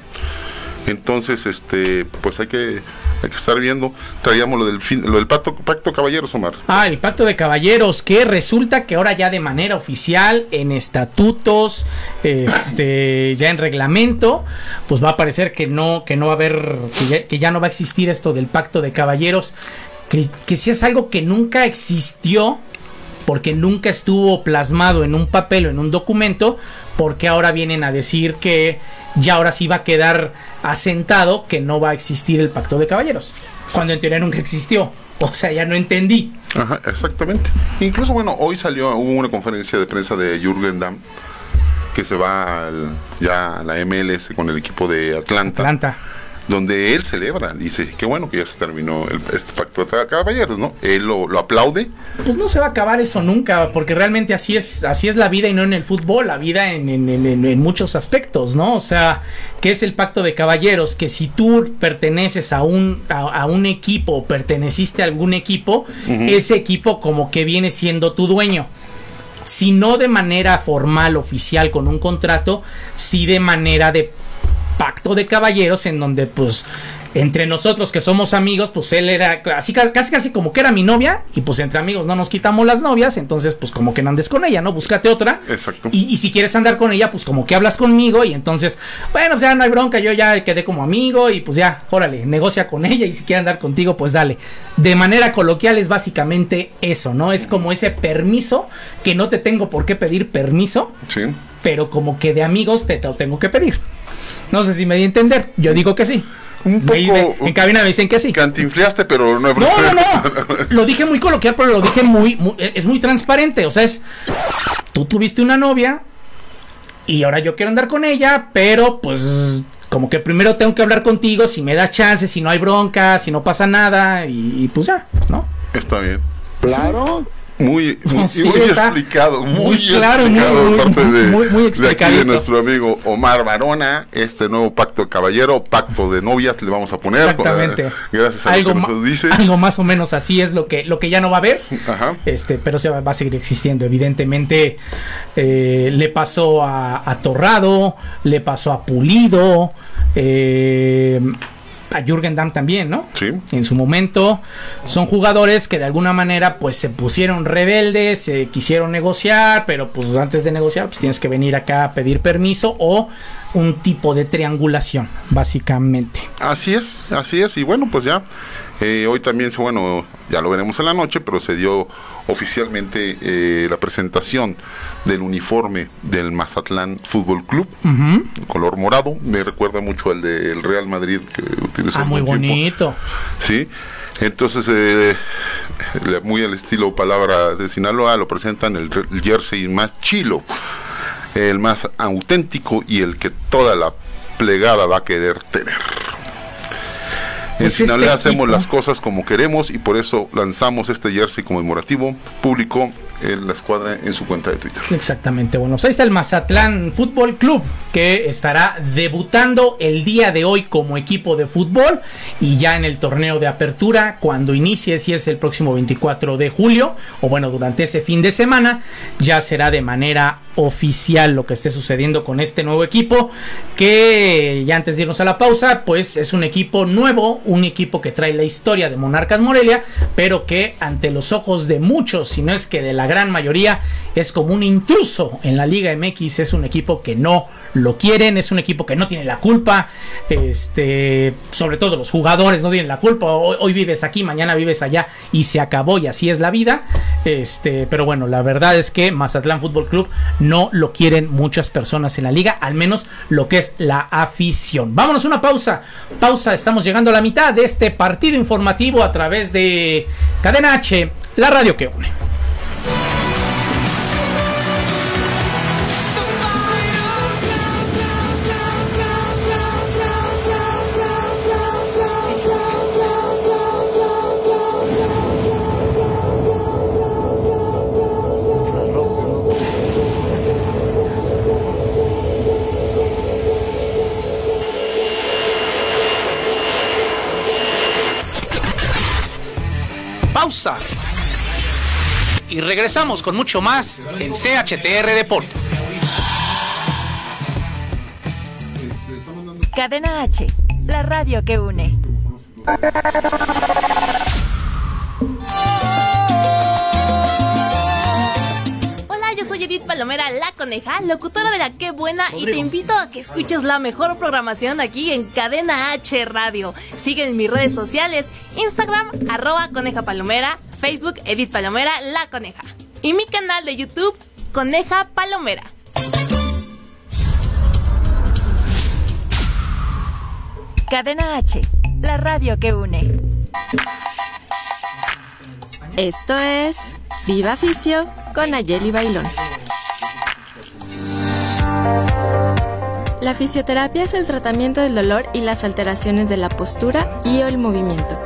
Speaker 3: Entonces, este, pues hay que, hay que estar viendo. Traíamos lo del, fin, lo del pacto, pacto caballeros, Omar.
Speaker 2: Ah, el pacto de caballeros, que resulta que ahora ya de manera oficial, en estatutos, este, ya en reglamento, pues va a parecer que no, que no va a haber, que ya, que ya no va a existir esto del pacto de caballeros, que, que sí es algo que nunca existió, porque nunca estuvo plasmado en un papel o en un documento, porque ahora vienen a decir que ya ahora sí va a quedar asentado que no va a existir el pacto de caballeros, cuando en teoría nunca existió. O sea, ya no entendí.
Speaker 3: Ajá, exactamente. Incluso, bueno, hoy salió, hubo una conferencia de prensa de Jürgen Damm, que se va al- ya a la MLS con el equipo de Atlanta.
Speaker 2: Atlanta.
Speaker 3: Donde él celebra, dice, qué bueno que ya se terminó el- este pacto de caballeros, ¿no? Él lo, lo aplaude.
Speaker 2: Pues no se va a acabar eso nunca, porque realmente así es, así es la vida y no en el fútbol, la vida en, en- en- muchos aspectos, ¿no? O sea, ¿qué es el pacto de caballeros? Que si tú perteneces a un, a, a un equipo, o perteneciste a algún equipo, ese equipo como que viene siendo tu dueño. Si no de manera formal, oficial, con un contrato, sí de manera de pacto de caballeros en donde pues entre nosotros que somos amigos, pues él era así ca- casi casi como que era mi novia y pues entre amigos no nos quitamos las novias, entonces pues como que no andes con ella, ¿no? Búscate otra.
Speaker 3: Exacto.
Speaker 2: Y, y si quieres andar con ella, pues como que hablas conmigo y entonces, bueno, pues ya no hay bronca, yo ya quedé como amigo y pues ya, órale, negocia con ella y si quiere andar contigo, pues dale. De manera coloquial es básicamente eso, ¿no? Es como ese permiso que no te tengo por qué pedir permiso,
Speaker 3: Sí.
Speaker 2: pero como que de amigos te lo tengo que pedir. No sé si me di a entender, yo digo que sí.
Speaker 3: Un
Speaker 2: Me- me- en cabina me dicen que sí.
Speaker 3: Cantinfleaste, pero no
Speaker 2: No, no, no. Lo dije muy coloquial, pero lo dije muy, muy- es muy transparente. O sea, es tú tuviste una novia y ahora yo quiero andar con ella, pero pues como que primero tengo que hablar contigo si me das chance, si no hay bronca, si no pasa nada y, y pues ya, ¿no?
Speaker 3: Está bien.
Speaker 2: Claro.
Speaker 3: Muy, muy,
Speaker 2: Sí,
Speaker 3: muy explicado, muy,
Speaker 2: muy claro,
Speaker 3: explicado
Speaker 2: muy-
Speaker 3: de parte de,
Speaker 2: muy- muy
Speaker 3: de aquí de nuestro amigo Omar Barona, este nuevo pacto de caballero, pacto de novias, le vamos a poner.
Speaker 2: Exactamente.
Speaker 3: eh, gracias a
Speaker 2: Algo,
Speaker 3: lo que nos dice.
Speaker 2: algo más o menos así es lo que, lo que ya no va a haber.
Speaker 3: Ajá.
Speaker 2: Este, pero se va, va a seguir existiendo. Evidentemente, eh, le pasó a, a Torrado, le pasó a Pulido. eh, a Jürgen Damm también, ¿no?
Speaker 3: Sí.
Speaker 2: En su momento son jugadores que de alguna manera pues se pusieron rebeldes, se quisieron negociar, pero pues antes de negociar pues tienes que venir acá a pedir permiso o un tipo de triangulación, básicamente.
Speaker 3: Así es, así es. Y bueno, pues ya, eh, hoy también, bueno, ya lo veremos en la noche, pero se dio oficialmente eh, la presentación del uniforme del Mazatlán Fútbol Club, color morado. Me recuerda mucho al del Real Madrid que utilizó
Speaker 2: Ah, muy
Speaker 3: tiempo.
Speaker 2: bonito.
Speaker 3: Sí. Entonces, eh, muy al estilo palabra de Sinaloa, lo presentan el, el jersey más chilo, el más auténtico y el que toda la plegada va a querer tener. En
Speaker 2: Pues este
Speaker 3: hacemos las cosas como queremos y por eso lanzamos este jersey conmemorativo público en la escuadra en su cuenta de Twitter.
Speaker 2: Exactamente, bueno, pues ahí está el Mazatlán Fútbol Club que estará debutando el día de hoy como equipo de fútbol y ya en el torneo de apertura cuando inicie, si es el próximo 24 de julio o bueno, durante ese fin de semana, ya será de manera oficial lo que esté sucediendo con este nuevo equipo que ya antes de irnos a la pausa, pues es un equipo nuevo, un equipo que trae la historia de Monarcas Morelia, pero que ante los ojos de muchos, si no es que de la gran mayoría, es como un intruso en la Liga MX, es un equipo que no lo quieren, es un equipo que no tiene la culpa, este, sobre todo los jugadores no tienen la culpa, hoy, hoy vives aquí, mañana vives allá y se acabó y así es la vida, este, pero bueno, la verdad es que Mazatlán Fútbol Club no lo quieren muchas personas en la liga, al menos lo que es la afición. Vámonos una pausa, pausa, estamos llegando a la mitad de este partido informativo a través de Cadena H, la radio que une. Y regresamos con mucho más en CHTR Deportes.
Speaker 8: Cadena H, la radio que une.
Speaker 10: Edith Palomera, la coneja, locutora de la Qué Buena, y te invito a que escuches la mejor programación aquí en Cadena H Radio. Sigue en mis redes sociales, Instagram, arroba coneja palomera, Facebook, Edith Palomera, la coneja. Y mi canal de YouTube, Coneja Palomera.
Speaker 8: Cadena H, la radio que une.
Speaker 11: Esto es Viva Ficio con Ayeli Bailón. La fisioterapia es el tratamiento del dolor y las alteraciones de la postura y o el movimiento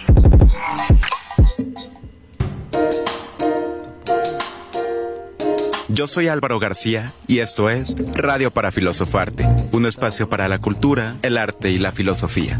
Speaker 12: Yo soy Álvaro García y esto es Radio para Filosofarte, un espacio para la cultura, el arte y la filosofía.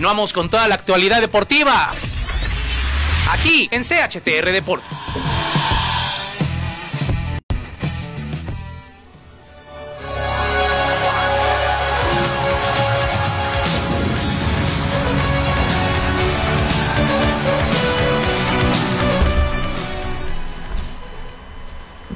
Speaker 2: Continuamos con toda la actualidad deportiva. Aquí en CHTR Deportes.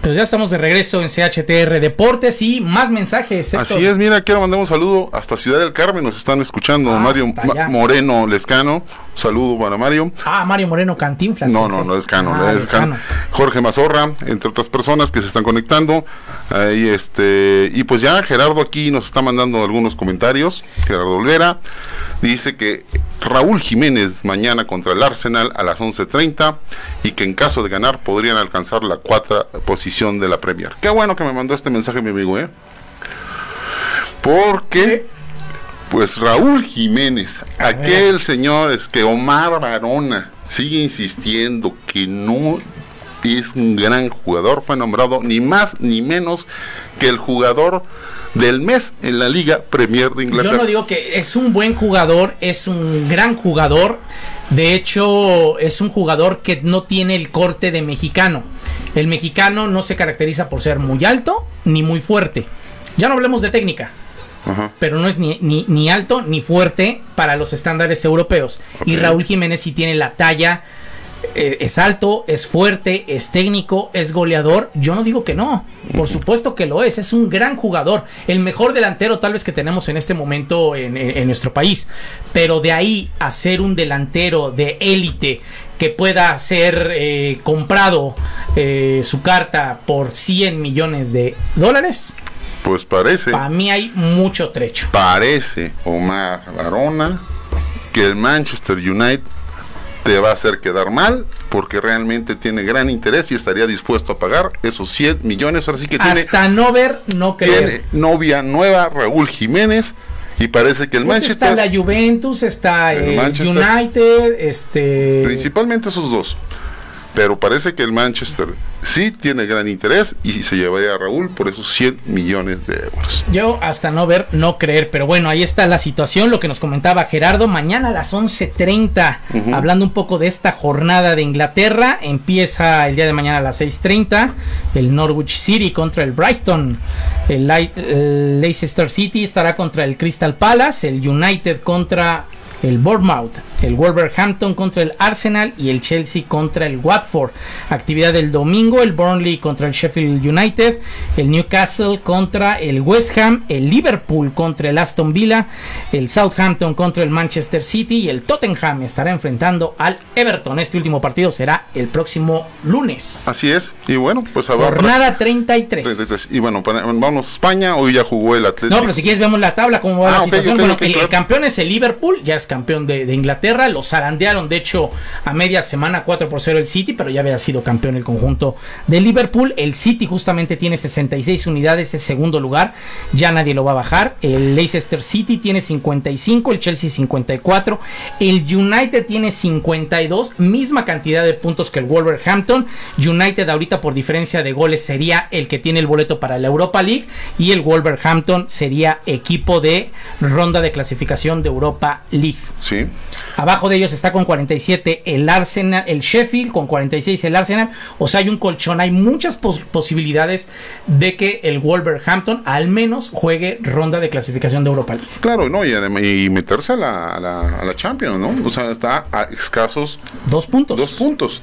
Speaker 2: Pero ya estamos de regreso en CHTR Deportes y más mensajes. Héctor.
Speaker 3: Así es, mira, quiero mandar un saludo hasta Ciudad del Carmen, nos están escuchando
Speaker 2: Hasta
Speaker 3: Mario Ma-. Moreno Lescano, saludo para Mario.
Speaker 2: Ah, Mario Moreno Cantinflas.
Speaker 3: No, no, no es Cano,
Speaker 2: Ah,
Speaker 3: no es Cano. Jorge Mazorra, entre otras personas que se están conectando. Ahí este, y pues ya Gerardo aquí nos está mandando algunos comentarios. Gerardo Olvera dice que Raúl Jiménez mañana contra el Arsenal a las 11:30 y que en caso de ganar podrían alcanzar la cuarta posición de la Premier. Qué bueno que me mandó este mensaje mi amigo, ¿eh? Porque pues Raúl Jiménez, aquel señor es que Omar Barona sigue insistiendo que no es un gran jugador, fue nombrado ni más ni menos que el jugador del mes en la Liga Premier de Inglaterra.
Speaker 2: Yo no digo que es un buen jugador, es un gran jugador. De hecho, es un jugador que no tiene el corte de mexicano. El mexicano no se caracteriza por ser muy alto ni muy fuerte. Ya no hablemos de técnica,
Speaker 3: Ajá.
Speaker 2: pero no es ni, ni, ni alto ni fuerte para los estándares europeos. Y. Raúl Jiménez sí tiene la talla. eh, es alto, es fuerte, es técnico, es goleador. Yo no digo que no. Por supuesto que lo es. Es un gran jugador. El mejor delantero tal vez que tenemos en este momento en, en- en nuestro país. Pero de ahí a ser un delantero de élite que pueda ser eh, comprado eh, su carta por 100 millones de dólares.
Speaker 3: Pues parece,
Speaker 2: Para mí hay mucho trecho.
Speaker 3: parece Omar Barona que el Manchester United te va a hacer quedar mal porque realmente tiene gran interés y estaría dispuesto a pagar esos 100 millones. Ahora sí que tiene,
Speaker 2: Hasta no ver, no creer.
Speaker 3: tiene novia nueva, Raúl Jiménez, y parece que el
Speaker 2: Pues
Speaker 3: Manchester...
Speaker 2: está la Juventus, está
Speaker 3: El.
Speaker 2: United, este
Speaker 3: Principalmente esos dos. Pero parece que el Manchester sí tiene gran interés y se llevaría a Raúl por esos 100 millones de euros.
Speaker 2: yo hasta no ver, no creer, pero bueno, ahí está la situación, lo que nos comentaba Gerardo, mañana a las 11:30,
Speaker 3: Ujú.
Speaker 2: hablando un poco de esta jornada de Inglaterra, empieza el día de mañana a las 6:30, el Norwich City contra el Brighton, el, el Leicester City estará contra el Crystal Palace, el United contra el Bournemouth, el Wolverhampton contra el Arsenal y el Chelsea contra el Watford. Actividad del domingo, el Burnley contra el Sheffield United, el Newcastle contra el West Ham, el Liverpool contra el Aston Villa, el Southampton contra el Manchester City y el Tottenham estará enfrentando al Everton. Este último partido será el próximo lunes.
Speaker 3: Así es. Y bueno, pues habrá...
Speaker 2: Jornada 33.
Speaker 3: 33. Y bueno, vamos a España. Hoy ya jugó el Atlético.
Speaker 2: No, pero si quieres vemos la tabla, cómo va
Speaker 3: Ah,
Speaker 2: la situación. bueno, el, campeón es el Liverpool, ya es campeón de, de Inglaterra. Lo zarandearon, de hecho, a media semana 4 por 0 el City, pero ya había sido campeón el conjunto de Liverpool. El City justamente tiene 66 unidades, es segundo lugar, ya nadie lo va a bajar. El Leicester City tiene 55, el Chelsea 54, el United tiene 52, misma cantidad de puntos que el Wolverhampton. United ahorita por diferencia de goles sería el que tiene el boleto para la Europa League y el Wolverhampton sería equipo de ronda de clasificación de Europa League.
Speaker 3: Sí.
Speaker 2: Abajo de ellos está con 47 el Arsenal, el Sheffield, con 46 el Arsenal. O sea, hay un colchón, hay muchas pos- posibilidades de que el Wolverhampton al menos juegue ronda de clasificación de Europa League.
Speaker 3: Claro, ¿no? Y, y meterse a la, a, la, a la Champions, ¿no? O sea, está a escasos...
Speaker 2: Dos puntos.
Speaker 3: Dos puntos.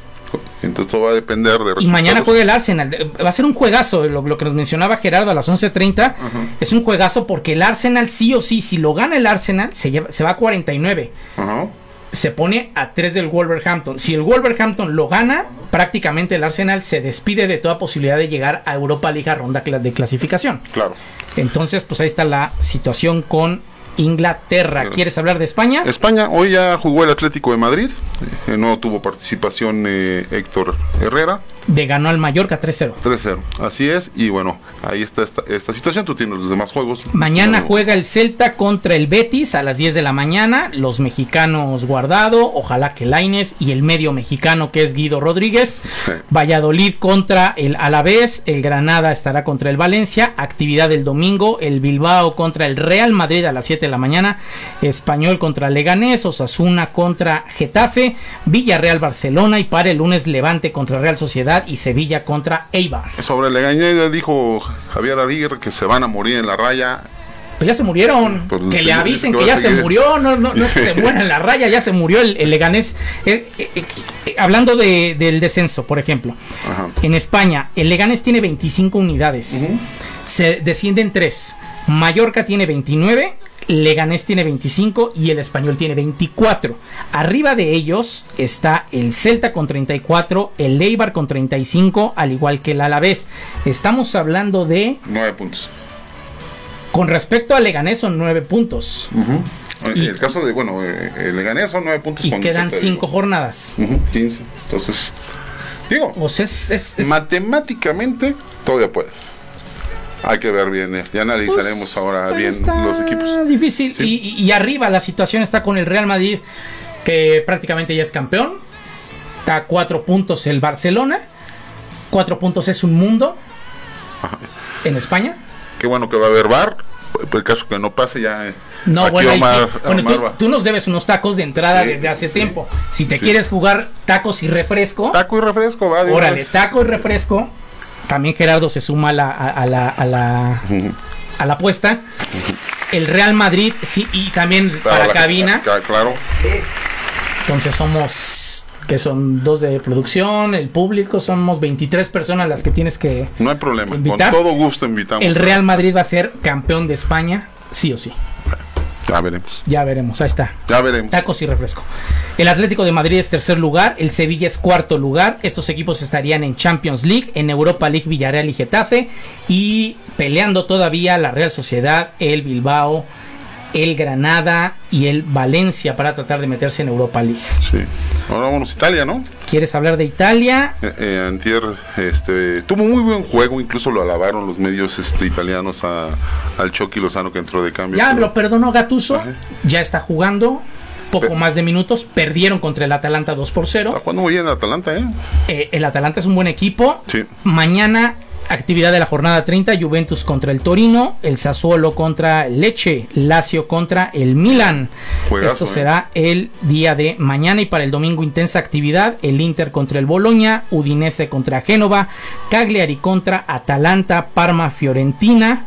Speaker 3: Entonces todo va a depender de
Speaker 2: Y mañana juega el Arsenal. De- Va a ser un juegazo, lo, lo que nos mencionaba Gerardo a las 11.30. Es un juegazo porque el Arsenal sí o sí, si lo gana el Arsenal, se, lleva- se va a 49.
Speaker 3: Ajá.
Speaker 2: Se pone a 3 del Wolverhampton. Si el Wolverhampton lo gana, prácticamente el Arsenal se despide de toda posibilidad de llegar a Europa League a ronda de clasificación.
Speaker 3: Claro.
Speaker 2: Entonces, pues ahí está la situación con Inglaterra. ¿Quieres hablar de España?
Speaker 3: España, hoy ya jugó el Atlético de Madrid, eh, no tuvo participación eh, Héctor Herrera.
Speaker 2: De ganó al Mallorca 3-0.
Speaker 3: 3-0, así es, y bueno, ahí está esta, esta situación, tú tienes los demás juegos.
Speaker 2: Mañana juega el Celta contra el Betis a las 10 de la mañana, los mexicanos Guardado, ojalá que Laines y el medio mexicano que es Guido Rodríguez.
Speaker 3: Sí.
Speaker 2: Valladolid contra el Alavés, el Granada estará contra el Valencia, actividad del domingo, el Bilbao contra el Real Madrid a las 7 de la mañana, Español contra Leganés, Osasuna contra Getafe, Villarreal Barcelona y para el lunes Levante contra Real Sociedad y Sevilla contra Eibar.
Speaker 3: Sobre Legañé ya dijo Javier Aguirre que se van a morir en la raya.
Speaker 2: Pues ya se murieron.
Speaker 3: Pues,
Speaker 2: que
Speaker 3: sí,
Speaker 2: le avisen
Speaker 3: que
Speaker 2: que ya se murió. No, no, no es que se muera en la raya, ya se murió el, el Leganés. Eh, eh, eh, hablando de- del descenso, por ejemplo.
Speaker 3: Ajá.
Speaker 2: En España, el Leganés tiene 25 unidades. Se descienden 3. Mallorca tiene 29. Leganés tiene 25 y el Español tiene 24. Arriba de ellos está el Celta con 34, el Eibar con 35, al igual que el Alavés. Estamos hablando de,
Speaker 3: Nueve puntos.
Speaker 2: con respecto al Leganés son 9 puntos.
Speaker 3: En el caso de, bueno, eh, el Leganés son nueve puntos.
Speaker 2: Y
Speaker 3: con
Speaker 2: quedan
Speaker 3: Celta de
Speaker 2: 5 jornadas.
Speaker 3: Vigo. Ujú, 15. Entonces, digo,
Speaker 2: O sea, es- es- es-
Speaker 3: matemáticamente todavía puede. Hay que ver bien, eh, ya analizaremos
Speaker 2: Pues,
Speaker 3: ahora
Speaker 2: pero
Speaker 3: bien los equipos.
Speaker 2: difícil.
Speaker 3: Sí.
Speaker 2: Y, arriba la situación está con el Real Madrid, que prácticamente ya es campeón. Está a cuatro puntos el Barcelona. Cuatro puntos es un mundo en España.
Speaker 3: Qué bueno que va a haber bar. Por el caso que no pase ya. eh,
Speaker 2: No,
Speaker 3: aquí
Speaker 2: bueno, ahí sí.
Speaker 3: Omar-
Speaker 2: Bueno,
Speaker 3: Omar
Speaker 2: tú, nos debes unos tacos de entrada
Speaker 3: Sí,
Speaker 2: desde hace
Speaker 3: sí.
Speaker 2: tiempo. Si te quieres jugar tacos y refresco,
Speaker 3: Taco y refresco, va.
Speaker 2: órale, taco y refresco. También Gerardo se suma a la, a, la, a la, a la apuesta. El Real Madrid, sí, y también para
Speaker 3: la-
Speaker 2: cabina.
Speaker 3: ca- Claro.
Speaker 2: Entonces somos, que son dos de producción, el público, somos 23 personas las que tienes que...
Speaker 3: No hay problema.
Speaker 2: Invitar.
Speaker 3: Con todo gusto invitamos.
Speaker 2: El Real Madrid va a ser campeón de España, sí o sí.
Speaker 3: Ya veremos.
Speaker 2: Ya veremos, ahí está.
Speaker 3: Ya veremos.
Speaker 2: Tacos y refresco. El Atlético de Madrid es tercer lugar, el Sevilla es cuarto lugar. Estos equipos estarían en Champions League, en Europa League Villarreal y Getafe y peleando todavía la Real Sociedad, el Bilbao, el Granada y el Valencia para tratar de meterse en Europa League.
Speaker 3: Sí. Ahora vámonos a Italia, ¿no?
Speaker 2: ¿Quieres hablar de Italia?
Speaker 3: Eh, eh, Antier este, tuvo muy buen juego, incluso lo alabaron los medios este, italianos a, al Chucky Lozano que entró de cambio.
Speaker 2: Ya
Speaker 3: Pero-
Speaker 2: lo perdonó Gatuso, ya está jugando poco más de minutos, perdieron contra el Atalanta 2 por 0.
Speaker 3: Está jugando muy bien el Atalanta, ¿eh?
Speaker 2: Eh, el Atalanta es un buen equipo.
Speaker 3: Sí.
Speaker 2: Mañana, actividad de la jornada 30, Juventus contra el Torino, el Sassuolo contra el Leche, Lazio contra el Milan.
Speaker 3: Juegazo,
Speaker 2: Esto
Speaker 3: ¿eh?
Speaker 2: será el día de mañana y para el domingo intensa actividad, el Inter contra el Boloña, Udinese contra Génova, Cagliari contra Atalanta, Parma Fiorentina,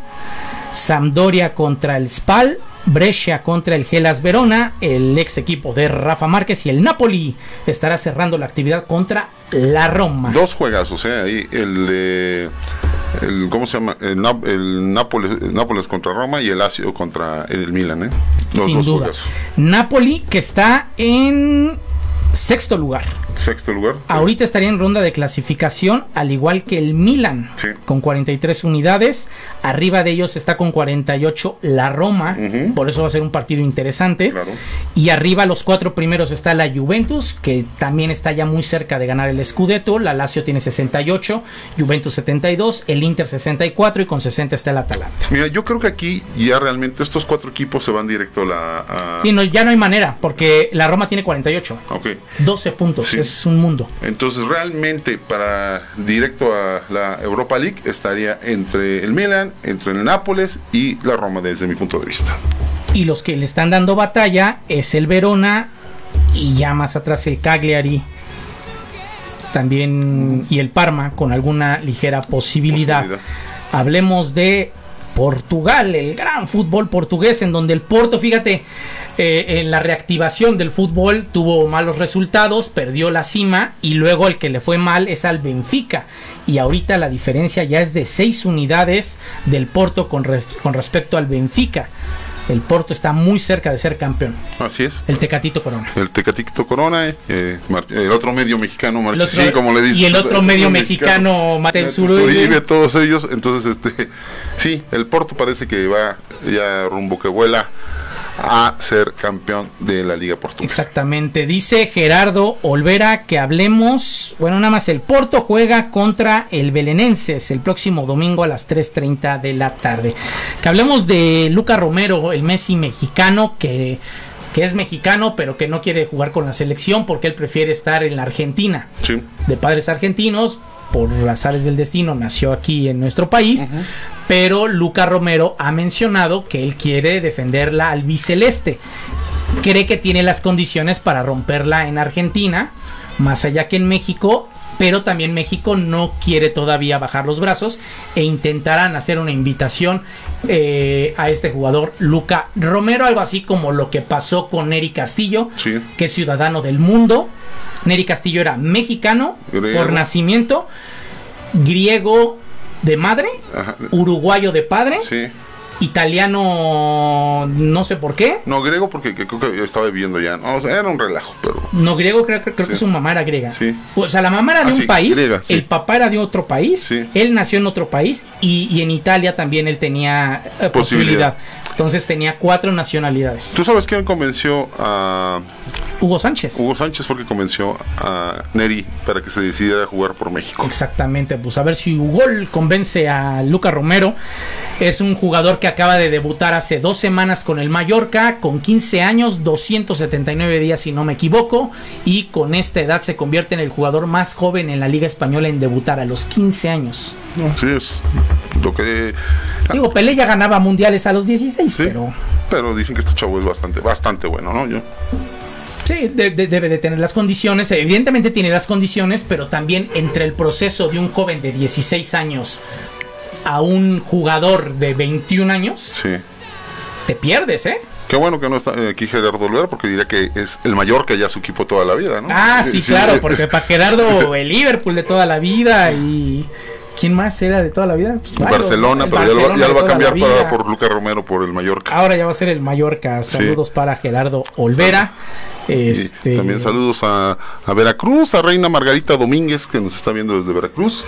Speaker 2: Sampdoria contra el Spal, Brescia contra el Gelas Verona, el ex equipo de Rafa Márquez y el Napoli estará cerrando la actividad contra la Roma.
Speaker 3: Dos juegazos, ¿eh? Ahí el de. El, ¿Cómo se llama? El, Nap- el Nápoles, Nápoles contra Roma y el Lazio contra el Milan, ¿eh? Los
Speaker 2: sin
Speaker 3: dos
Speaker 2: duda.
Speaker 3: juegazos.
Speaker 2: Napoli que está en sexto lugar.
Speaker 3: Sexto lugar.
Speaker 2: Ahorita estaría en ronda de clasificación, al igual que el Milan,
Speaker 3: Sí.
Speaker 2: con 43 unidades. Arriba de ellos está con 48 la Roma, por eso va a ser un partido interesante.
Speaker 3: Claro.
Speaker 2: Y arriba los cuatro primeros está la Juventus, que también está ya muy cerca de ganar el Scudetto. La Lazio tiene 68, Juventus 72, el Inter 64 y con 60 está el Atalanta.
Speaker 3: Mira, yo creo que aquí ya realmente estos cuatro equipos se van directo a la. a-
Speaker 2: Sí, no, ya no hay manera, porque la Roma tiene 48,
Speaker 3: Ok.
Speaker 2: 12 puntos,
Speaker 3: Sí.
Speaker 2: es un mundo.
Speaker 3: Entonces, realmente, para directo a la Europa League estaría entre el Milan, entre el Nápoles y la Roma, desde mi punto de vista.
Speaker 2: Y los que le están dando batalla es el Verona y ya más atrás el Cagliari. También y el Parma con alguna ligera posibilidad.
Speaker 3: Posibilidad.
Speaker 2: Hablemos de Portugal, el gran fútbol portugués, en donde el Porto, fíjate, eh, en la reactivación del fútbol tuvo malos resultados, perdió la cima y luego el que le fue mal es al Benfica. Y ahorita la diferencia ya es de 6 unidades del Porto con, con respecto al Benfica. El Porto está muy cerca de ser campeón.
Speaker 3: Así es.
Speaker 2: El Tecatito Corona.
Speaker 3: El Tecatito Corona, eh, eh, el otro medio mexicano,
Speaker 2: El
Speaker 3: Marchesín,
Speaker 2: otro-
Speaker 3: como le dice.
Speaker 2: y el otro medio mexicano, Mateus Uribe.
Speaker 3: todos ellos. Entonces, este, sí, el Porto parece que va ya rumbo que vuela a ser campeón de la Liga Portuguesa.
Speaker 2: Exactamente. Dice Gerardo Olvera que hablemos. Bueno, nada más el Porto juega contra el Belenenses el próximo domingo a las 3:30 de la tarde. Que hablemos de Luca Romero, el Messi mexicano que que es mexicano pero que no quiere jugar con la selección porque él prefiere estar en la Argentina.
Speaker 3: Sí.
Speaker 2: De padres argentinos, por azares del destino, nació aquí en nuestro país. Pero Luca Romero ha mencionado que él quiere defender la albiceleste. Cree que tiene las condiciones para romperla en Argentina, más allá que en México. Pero también México no quiere todavía bajar los brazos e intentarán hacer una invitación eh, a este jugador Luca Romero, algo así como lo que pasó con Neri Castillo,
Speaker 3: Sí.
Speaker 2: que es ciudadano del mundo. Neri Castillo era mexicano
Speaker 3: Griego.
Speaker 2: por nacimiento, griego de madre,
Speaker 3: Ajá.
Speaker 2: uruguayo de padre,
Speaker 3: Sí.
Speaker 2: Italiano no sé por qué,
Speaker 3: No, griego porque que- creo que estaba viviendo ya. No, o sea, era un relajo, pero.
Speaker 2: no griego, creo, creo que su mamá era griega.
Speaker 3: Sí.
Speaker 2: O sea, la mamá era de
Speaker 3: Ah,
Speaker 2: un
Speaker 3: sí,
Speaker 2: país,
Speaker 3: griega,
Speaker 2: el papá era de otro país, él nació en otro país y, y en Italia también él tenía eh, posibilidad.
Speaker 3: Posibilidad.
Speaker 2: Entonces tenía cuatro nacionalidades.
Speaker 3: ¿Tú sabes quién convenció a.
Speaker 2: Hugo Sánchez.
Speaker 3: Hugo Sánchez fue el que convenció a Neri para que se decidiera a jugar por México.
Speaker 2: Exactamente, pues a ver si Hugo convence a Luca Romero. Es un jugador que acaba de debutar hace dos semanas con el Mallorca, con 15 años, 279 días si no me equivoco, y con esta edad se convierte en el jugador más joven en la Liga Española en debutar a los 15 años.
Speaker 3: Así es. Lo que.
Speaker 2: Digo, Pelé ya ganaba mundiales a los 16, pero
Speaker 3: Pero dicen que este chavo es bastante, bastante bueno, ¿no? Yo.
Speaker 2: sí, de- de- debe de tener las condiciones. Evidentemente tiene las condiciones, pero también entre el proceso de un joven de 16 años a un jugador de 21 años,
Speaker 3: Sí.
Speaker 2: te pierdes, ¿eh?
Speaker 3: Qué bueno que no está eh, aquí Gerardo Olvera porque diría que es el mayor que ya su equipo toda la vida, ¿no?
Speaker 2: Ah, sí, claro, porque para Gerardo el Liverpool de toda la vida y ¿quién más era de toda la vida? Pues
Speaker 3: Barcelona,
Speaker 2: el
Speaker 3: pero ya lo, va-
Speaker 2: Barcelona
Speaker 3: ya lo va
Speaker 2: de
Speaker 3: a cambiar para- por Luca Romero por el Mallorca.
Speaker 2: Ahora ya va a ser el Mallorca. Saludos para Gerardo Olvera. Este
Speaker 3: También saludos a, a Veracruz, a Reina Margarita Domínguez, que nos está viendo desde Veracruz.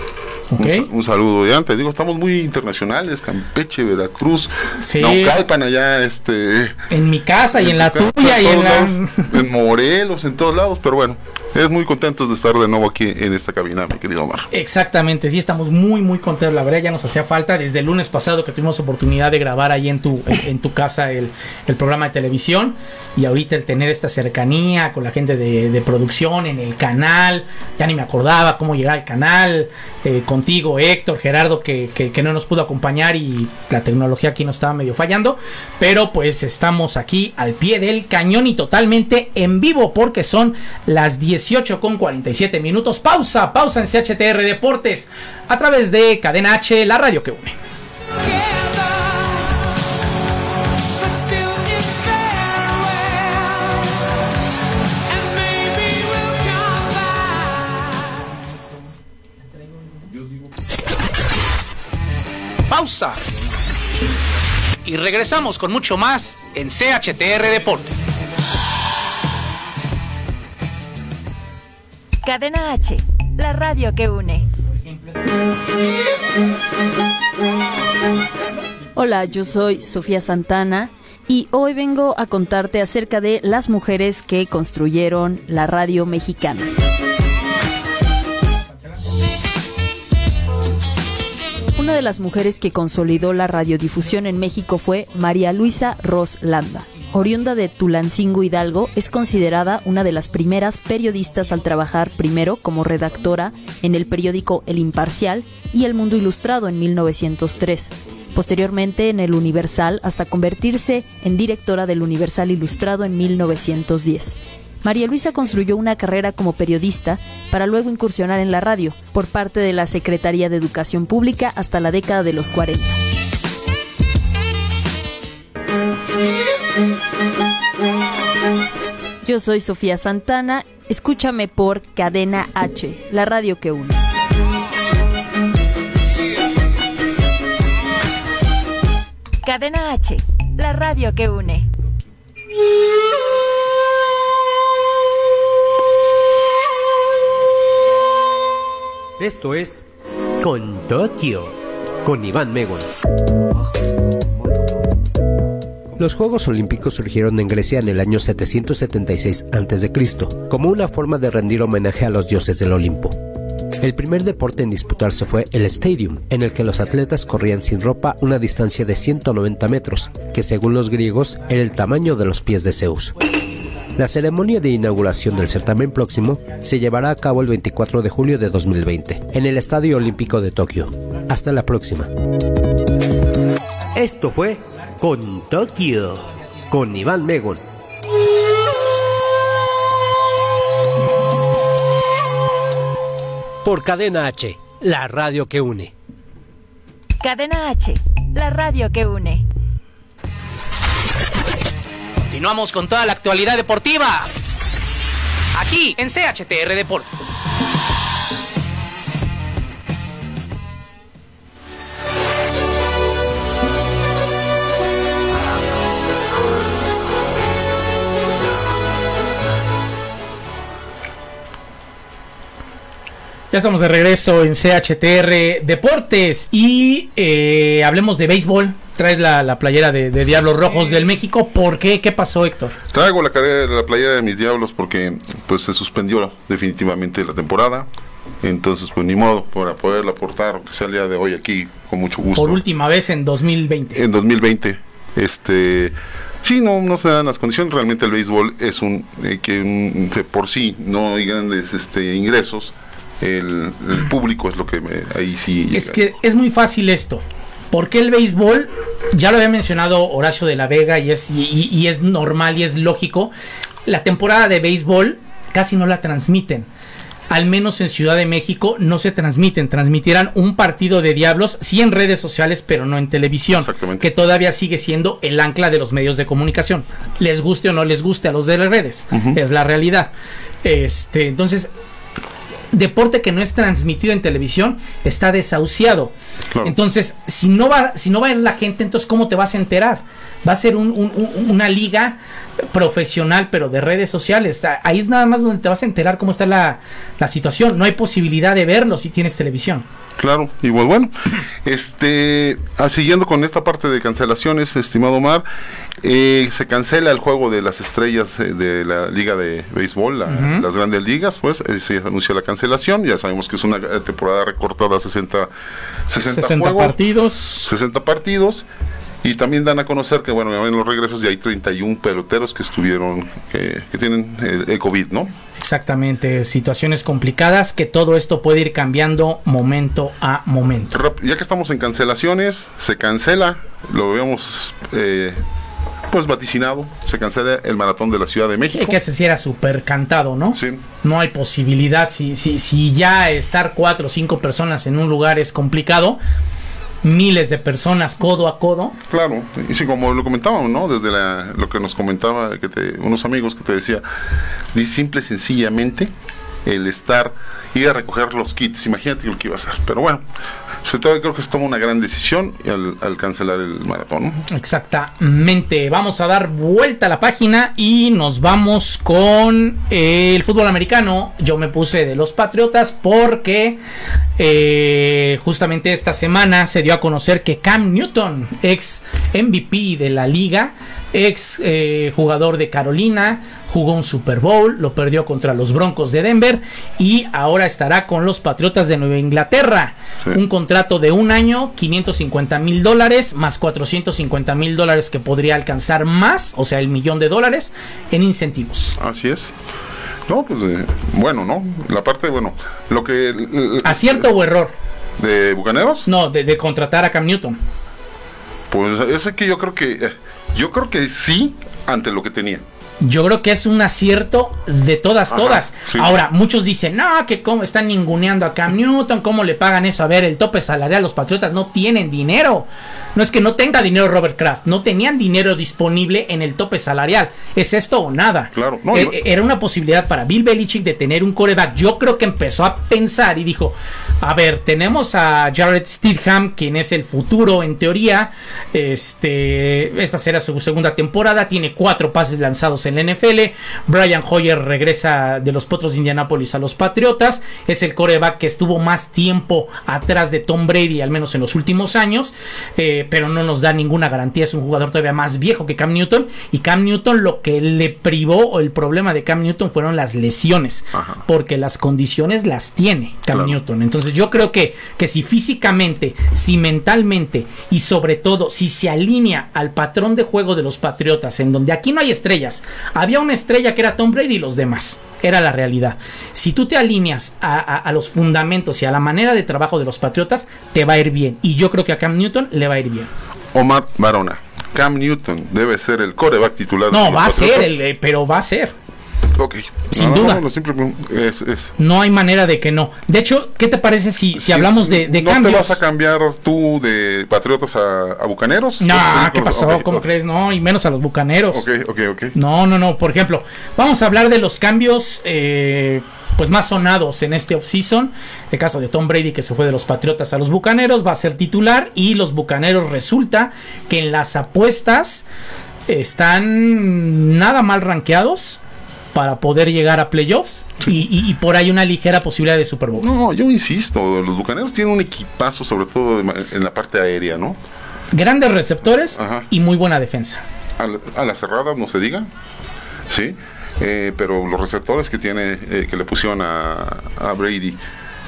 Speaker 3: Un, sa- un saludo ya, te digo, estamos muy internacionales, Campeche, Veracruz,
Speaker 2: Sí.
Speaker 3: Naucalpan allá, este...
Speaker 2: en mi casa y en la
Speaker 3: casa,
Speaker 2: tuya y en la
Speaker 3: lados, en Morelos, en todos lados, pero bueno, es muy contentos de estar de nuevo aquí en esta cabina, mi querido Omar.
Speaker 2: Exactamente, sí, estamos muy, muy contentos. La verdad, ya nos hacía falta desde el lunes pasado que tuvimos oportunidad de grabar ahí en tu, en, en tu casa el, el programa de televisión. Y ahorita el tener esta cercanía con la gente de, producción en el canal, ya ni me acordaba cómo llegar al canal. eh, contigo, Héctor, Gerardo, que, que- que no nos pudo acompañar y la tecnología aquí nos estaba medio fallando. Pero pues estamos aquí al pie del cañón y totalmente en vivo porque son las 18 con 47 minutos. Pausa, pausa en CHTR Deportes a través de Cadena H, la radio que une. Pausa. Y regresamos con mucho más en CHTR Deportes.
Speaker 8: Cadena H, la radio que une.
Speaker 13: Hola, yo soy Sofía Santana y hoy vengo a contarte acerca de las mujeres que construyeron la radio mexicana. De las mujeres que consolidó la radiodifusión en México fue María Luisa Ros Landa. Oriunda de Tulancingo Hidalgo, es considerada una de las primeras periodistas al trabajar primero como redactora en el periódico El Imparcial y El Mundo Ilustrado en 1903. Posteriormente en el Universal hasta convertirse en directora del Universal Ilustrado en 1910. María Luisa construyó una carrera como periodista para luego incursionar en la radio por parte de la Secretaría de Educación Pública hasta la década de los 40. Yo soy Sofía Santana, escúchame por Cadena H, la radio que une.
Speaker 8: Cadena H, la radio que une.
Speaker 14: Esto es Con Tokio, con Iván Megon.
Speaker 15: Los Juegos Olímpicos surgieron en Grecia en el año 776 a.C., como una forma de rendir homenaje a los dioses del Olimpo. El primer deporte en disputarse fue el Stadium, en el que los atletas corrían sin ropa una distancia de 190 metros, que según los griegos era el tamaño de los pies de Zeus. La ceremonia de inauguración del certamen próximo se llevará a cabo el 24 de julio de 2020, en el Estadio Olímpico de Tokio. Hasta la próxima.
Speaker 14: Esto fue Con Tokio, con Iván Megon. Por Cadena H, la radio que une.
Speaker 8: Cadena H, la radio que une.
Speaker 2: Continuamos con toda la actualidad deportiva. Aquí en CHTR Deportes. Ya estamos de regreso en CHTR Deportes y eh, hablemos de béisbol. Traes la, la playera de, de Diablos Rojos del México. ¿Por qué? ¿Qué pasó, Héctor?
Speaker 3: Traigo la, la playera de mis diablos porque pues se suspendió definitivamente la temporada. Entonces, pues ni modo, para poderla aportar, aunque sea el día de hoy aquí, con mucho gusto.
Speaker 2: Por última vez en 2020.
Speaker 3: en 2020. Este, sí, no, no se dan las condiciones. Realmente el béisbol es un eh, que un- por sí no hay grandes este, ingresos. El, el público es lo que me- ahí sí.
Speaker 2: Es
Speaker 3: llega.
Speaker 2: que es muy fácil esto. Porque el béisbol, ya lo había mencionado Horacio de la Vega y es, y, y- y es normal y es lógico, la temporada de béisbol casi no la transmiten. Al menos en Ciudad de México no se transmiten. Transmitirán un partido de diablos, sí en redes sociales, pero no en televisión. Que todavía sigue siendo el ancla de los medios de comunicación. Les guste o no les guste a los de las redes. Es la realidad. Este, entonces, deporte que no es transmitido en televisión está desahuciado. Entonces, si no va, si no va a ir la gente, entonces ¿cómo te vas a enterar? Va a ser un- un- un- una liga profesional, pero de redes sociales. Ahí es nada más donde te vas a enterar cómo está la, la situación. No hay posibilidad de verlo si tienes televisión.
Speaker 3: Claro, y pues bueno, este, ah, siguiendo con esta parte de cancelaciones, estimado Omar, eh, se cancela el juego de las estrellas eh, de la Liga de Béisbol, la- las grandes ligas, pues eh, se anuncia la cancelación, ya sabemos que es una eh, temporada recortada a 60, 60,
Speaker 2: 60
Speaker 3: juegos,
Speaker 2: partidos.
Speaker 3: 60 partidos. Y también dan a conocer que, bueno, en los regresos ya hay 31 peloteros que estuvieron, que, que tienen eh, el COVID, ¿no?
Speaker 2: Exactamente, situaciones complicadas que todo esto puede ir cambiando momento a momento.
Speaker 3: Ya que estamos en cancelaciones, se cancela, lo habíamos eh, pues vaticinado, se cancela el maratón de la Ciudad de México.
Speaker 2: Sí, que ese sí era súper cantado, ¿no?
Speaker 3: Sí.
Speaker 2: No hay posibilidad. Si, si, si ya estar cuatro o cinco personas en un lugar es complicado, miles de personas codo a codo.
Speaker 3: Claro, y sí, como lo comentábamos, ¿no? Desde la- lo que nos comentaba que te- unos amigos que te decía, simple y sencillamente el estar, ir a recoger los kits, imagínate lo que iba a hacer. Pero bueno, se toma- creo que se toma una gran decisión al, cancelar el maratón.
Speaker 2: Exactamente. Vamos a dar vuelta a la página y nos vamos con el fútbol americano. Yo me puse de los Patriotas porque eh, justamente esta semana se dio a conocer que Cam Newton, ex MVP de la liga, ex eh, jugador de Carolina, jugó un Super Bowl, lo perdió contra los Broncos de Denver y ahora estará con los Patriotas de Nueva Inglaterra. Un contrato de un año, 550 mil dólares, más 450 mil dólares que podría alcanzar más, o sea, el millón de dólares en incentivos.
Speaker 3: Así es. No, pues eh, bueno, ¿no? La parte, bueno, lo que...
Speaker 2: ¿Acierto o error?
Speaker 3: ¿De Bucaneros?
Speaker 2: No, de, de contratar a Cam Newton.
Speaker 3: Pues es que yo creo que... Yo creo que sí, ante lo que tenía.
Speaker 2: Yo creo que es un acierto de todas,
Speaker 3: Ajá,
Speaker 2: todas.
Speaker 3: sí.
Speaker 2: Ahora, muchos dicen, no, que cómo están ninguneando a Cam Newton, cómo le pagan eso. A ver, el tope salarial, los Patriotas no tienen dinero. No es que no tenga dinero Robert Kraft, no tenían dinero disponible en el tope salarial. ¿Es esto o nada?
Speaker 3: Claro, no,
Speaker 2: Eh, eh, Era una posibilidad para Bill Belichick de tener un coreback. Yo creo que empezó a pensar y dijo, a ver, tenemos a Jared Stidham, quien es el futuro en teoría. Este, esta será su segunda temporada, tiene cuatro pases lanzados en la NFL. Brian Hoyer regresa de los Potros de Indianápolis a los Patriotas. Es el coreback que estuvo más tiempo atrás de Tom Brady, al menos en los últimos años, eh, pero no nos da ninguna garantía. Es un jugador todavía más viejo que Cam Newton. Y Cam Newton lo que le privó o el problema de Cam Newton fueron las lesiones, porque las condiciones las tiene Cam Newton. Entonces yo creo que, que si físicamente, si mentalmente y sobre todo si se alinea al patrón de juego de los Patriotas, en donde aquí no hay estrellas, había una estrella que era Tom Brady y los demás. Era la realidad. Si tú te alineas a, a- a los fundamentos y a la manera de trabajo de los Patriotas, te va a ir bien. Y yo creo que a Cam Newton le va a ir bien.
Speaker 3: Omar Barona. Cam Newton debe ser el coreback titular. de
Speaker 2: No,
Speaker 3: los
Speaker 2: va a ser, el, eh, pero va a ser.
Speaker 3: Ok.
Speaker 2: Sin
Speaker 3: No,
Speaker 2: duda.
Speaker 3: no, no, simple- es- es-
Speaker 2: No hay manera de que no. De hecho, ¿qué te parece si, si hablamos de, de
Speaker 3: ¿No
Speaker 2: cambios?
Speaker 3: te vas a cambiar tú de Patriotas a, a Bucaneros?
Speaker 2: No,
Speaker 3: ¿Vas a seguir
Speaker 2: ¿qué pasó? ¿Cómo crees? No, y menos a los bucaneros.
Speaker 3: Ok, ok, ok.
Speaker 2: No, no, no. Por ejemplo, vamos a hablar de los cambios eh, pues más sonados en este offseason. El caso de Tom Brady que se fue de los Patriotas a los Bucaneros va a ser titular y los Bucaneros resulta que en las apuestas están nada mal rankeados para poder llegar a playoffs y, y- y por ahí una ligera posibilidad de Super Bowl.
Speaker 3: No, yo insisto, los Bucaneros tienen un equipazo, sobre todo en la parte aérea, ¿no?
Speaker 2: Grandes receptores
Speaker 3: Ajá.
Speaker 2: y muy buena defensa.
Speaker 3: A la, a la cerrada, no se diga, ¿sí? Eh, pero los receptores que tiene, eh, que le pusieron a, a Brady,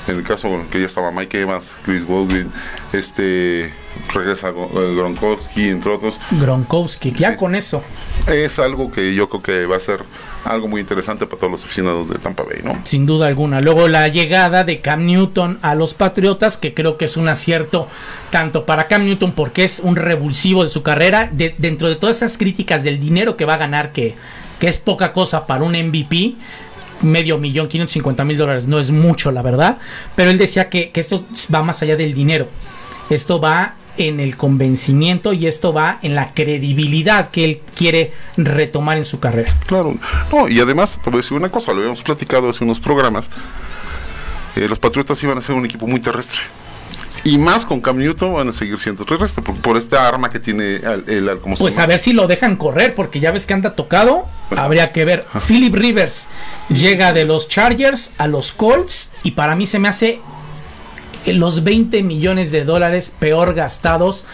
Speaker 3: en el caso que ya estaba Mike Evans, Chris Baldwin, este regresa eh, Gronkowski, entre otros,
Speaker 2: Gronkowski, ya con eso.
Speaker 3: es algo que yo creo que va a ser algo muy interesante para todos los aficionados de Tampa Bay, ¿no?
Speaker 2: Sin duda alguna. Luego la llegada de Cam Newton a los Patriotas, que creo que es un acierto tanto para Cam Newton porque es un revulsivo de su carrera, de- dentro de todas esas críticas del dinero que va a ganar, que, que es poca cosa para un MVP. Medio millón, 550 mil dólares, no es mucho, la verdad. Pero él decía que, que esto va más allá del dinero. Esto va en el convencimiento y esto va en la credibilidad que él quiere retomar en su carrera.
Speaker 3: Claro. No, y además, te voy a decir una cosa, lo habíamos platicado hace unos programas. eh, los Patriotas iban a ser un equipo muy terrestre. Y más con Cam Newton van a seguir siendo terrestre por, por esta arma que tiene el, el- ¿cómo se
Speaker 2: Pues a ver si lo dejan correr, porque ya ves que anda tocado. Habría que ver. Philip Rivers llega de los Chargers a los Colts y para mí se me hace los 20 millones de dólares peor gastados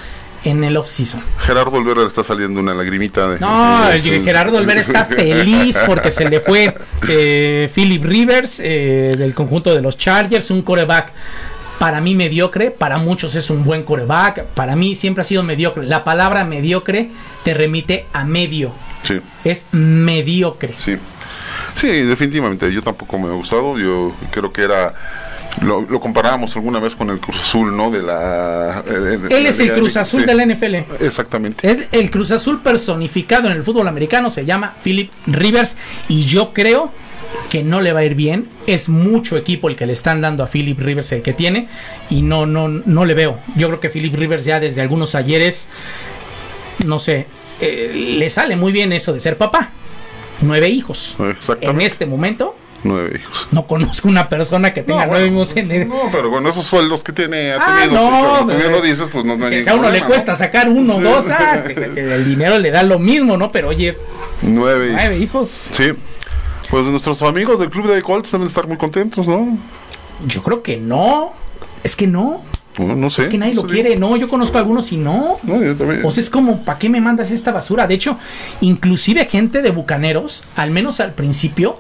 Speaker 2: en el offseason.
Speaker 3: Gerardo Olvera le está saliendo una lagrimita. De,
Speaker 2: No,
Speaker 3: de-
Speaker 2: el
Speaker 3: de-
Speaker 2: Gerardo Olvera está feliz porque se le fue eh, Philip Rivers eh, del conjunto de los Chargers, un coreback para mí mediocre, para muchos es un buen coreback, para mí siempre ha sido mediocre. La palabra mediocre te remite a medio,
Speaker 3: Sí,
Speaker 2: es mediocre.
Speaker 3: sí. Sí, definitivamente. Yo tampoco me ha gustado. Yo creo que era. Lo, lo comparábamos alguna vez con el Cruz Azul, ¿no? De la. eh, de- de
Speaker 2: Él es el Cruz Azul
Speaker 3: sí,
Speaker 2: de la NFL.
Speaker 3: Exactamente.
Speaker 2: Es el Cruz Azul personificado en el fútbol americano, se llama Philip Rivers y yo creo que no le va a ir bien. Es mucho equipo el que le están dando a Philip Rivers el que tiene y no no no le veo. Yo creo que Philip Rivers ya desde algunos ayeres no sé, eh, le sale muy bien eso de ser papá. Nueve hijos. En este momento
Speaker 3: Nueve hijos.
Speaker 2: no conozco una persona que tenga
Speaker 3: No,
Speaker 2: nueve
Speaker 3: bueno,
Speaker 2: hijos en el...
Speaker 3: No, pero con esos sueldos que tiene, ha
Speaker 2: Ah,
Speaker 3: tenido,
Speaker 2: no,
Speaker 3: tú bien lo dices, pues no, no
Speaker 2: Si a uno le cuesta
Speaker 3: ¿no?
Speaker 2: sacar uno,
Speaker 3: Sí.
Speaker 2: dos, ah, te- te- el dinero le da lo mismo, ¿no? Pero oye,
Speaker 3: Nueve,
Speaker 2: nueve
Speaker 3: hijos.
Speaker 2: hijos.
Speaker 3: Sí. Pues nuestros amigos del Club de Colts deben estar muy contentos, ¿no?
Speaker 2: Yo creo que no. Es que no.
Speaker 3: No, no sé.
Speaker 2: Es que nadie lo quiere. No, yo conozco a algunos y no.
Speaker 3: No, yo también.
Speaker 2: O sea, es como, ¿para qué me mandas esta basura? De hecho, inclusive gente de Bucaneros, al menos al principio,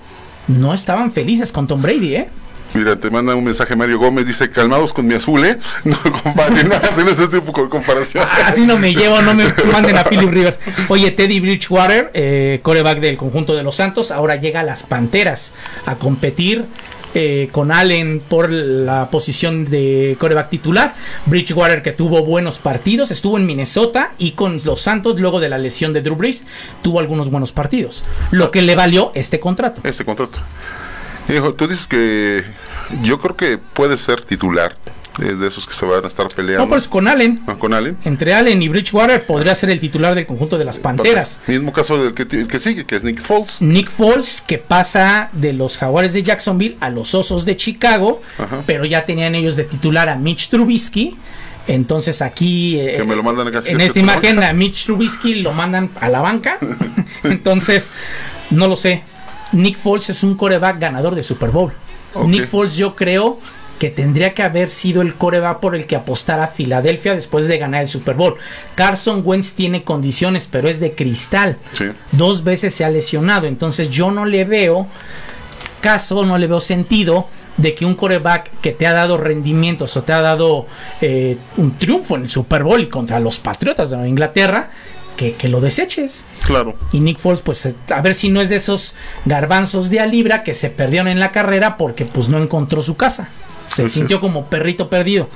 Speaker 2: no estaban felices con Tom Brady, ¿eh?
Speaker 3: Mira, te manda un mensaje Mario Gómez, dice, calmados con mi azul, ¿eh? No comparen, no hacen ese tipo de comparación.
Speaker 2: Así no me llevo, no me manden a Philip Rivers. Oye, Teddy Bridgewater, eh, coreback del conjunto de los Santos, ahora llega a las Panteras a competir eh, con Allen por la posición de coreback titular. Bridgewater que tuvo buenos partidos, estuvo en Minnesota y con los Santos, luego de la lesión de Drew Brees, tuvo algunos buenos partidos. Lo que le valió este contrato.
Speaker 3: Este contrato. Hijo, tú dices que yo creo que puede ser titular. Es de esos que se van a estar peleando.
Speaker 2: No, pues con Allen.
Speaker 3: Ah, con Allen.
Speaker 2: Entre Allen y Bridgewater podría ser el titular del conjunto de las Panteras.
Speaker 3: Mismo caso del que, el que sigue, que es Nick Foles.
Speaker 2: Nick Foles que pasa de los Jaguares de Jacksonville a los Osos de Chicago,
Speaker 3: Ajá.
Speaker 2: pero ya tenían ellos de titular a Mitch Trubisky. Entonces aquí eh,
Speaker 3: Que me lo mandan casi
Speaker 2: en esta
Speaker 3: este
Speaker 2: imagen a Mitch Trubisky lo mandan a la banca. Entonces, No lo sé. Nick Foles es un coreback ganador de Super Bowl. Nick Foles yo creo que tendría que haber sido el coreback por el que apostara Filadelfia después de ganar el Super Bowl. Carson Wentz tiene condiciones, pero es de cristal.
Speaker 3: Sí.
Speaker 2: Dos veces se ha lesionado, entonces yo no le veo caso, no le veo sentido de que un coreback que te ha dado rendimientos o te ha dado eh, un triunfo en el Super Bowl y contra los Patriotas de Nueva Inglaterra, que, que lo deseches.
Speaker 3: Claro.
Speaker 2: Y Nick Foles, pues eh, a ver si no es de esos garbanzos de a libra que se perdieron en la carrera porque pues no encontró su casa. Se
Speaker 3: Así
Speaker 2: sintió
Speaker 3: es.
Speaker 2: como perrito perdido.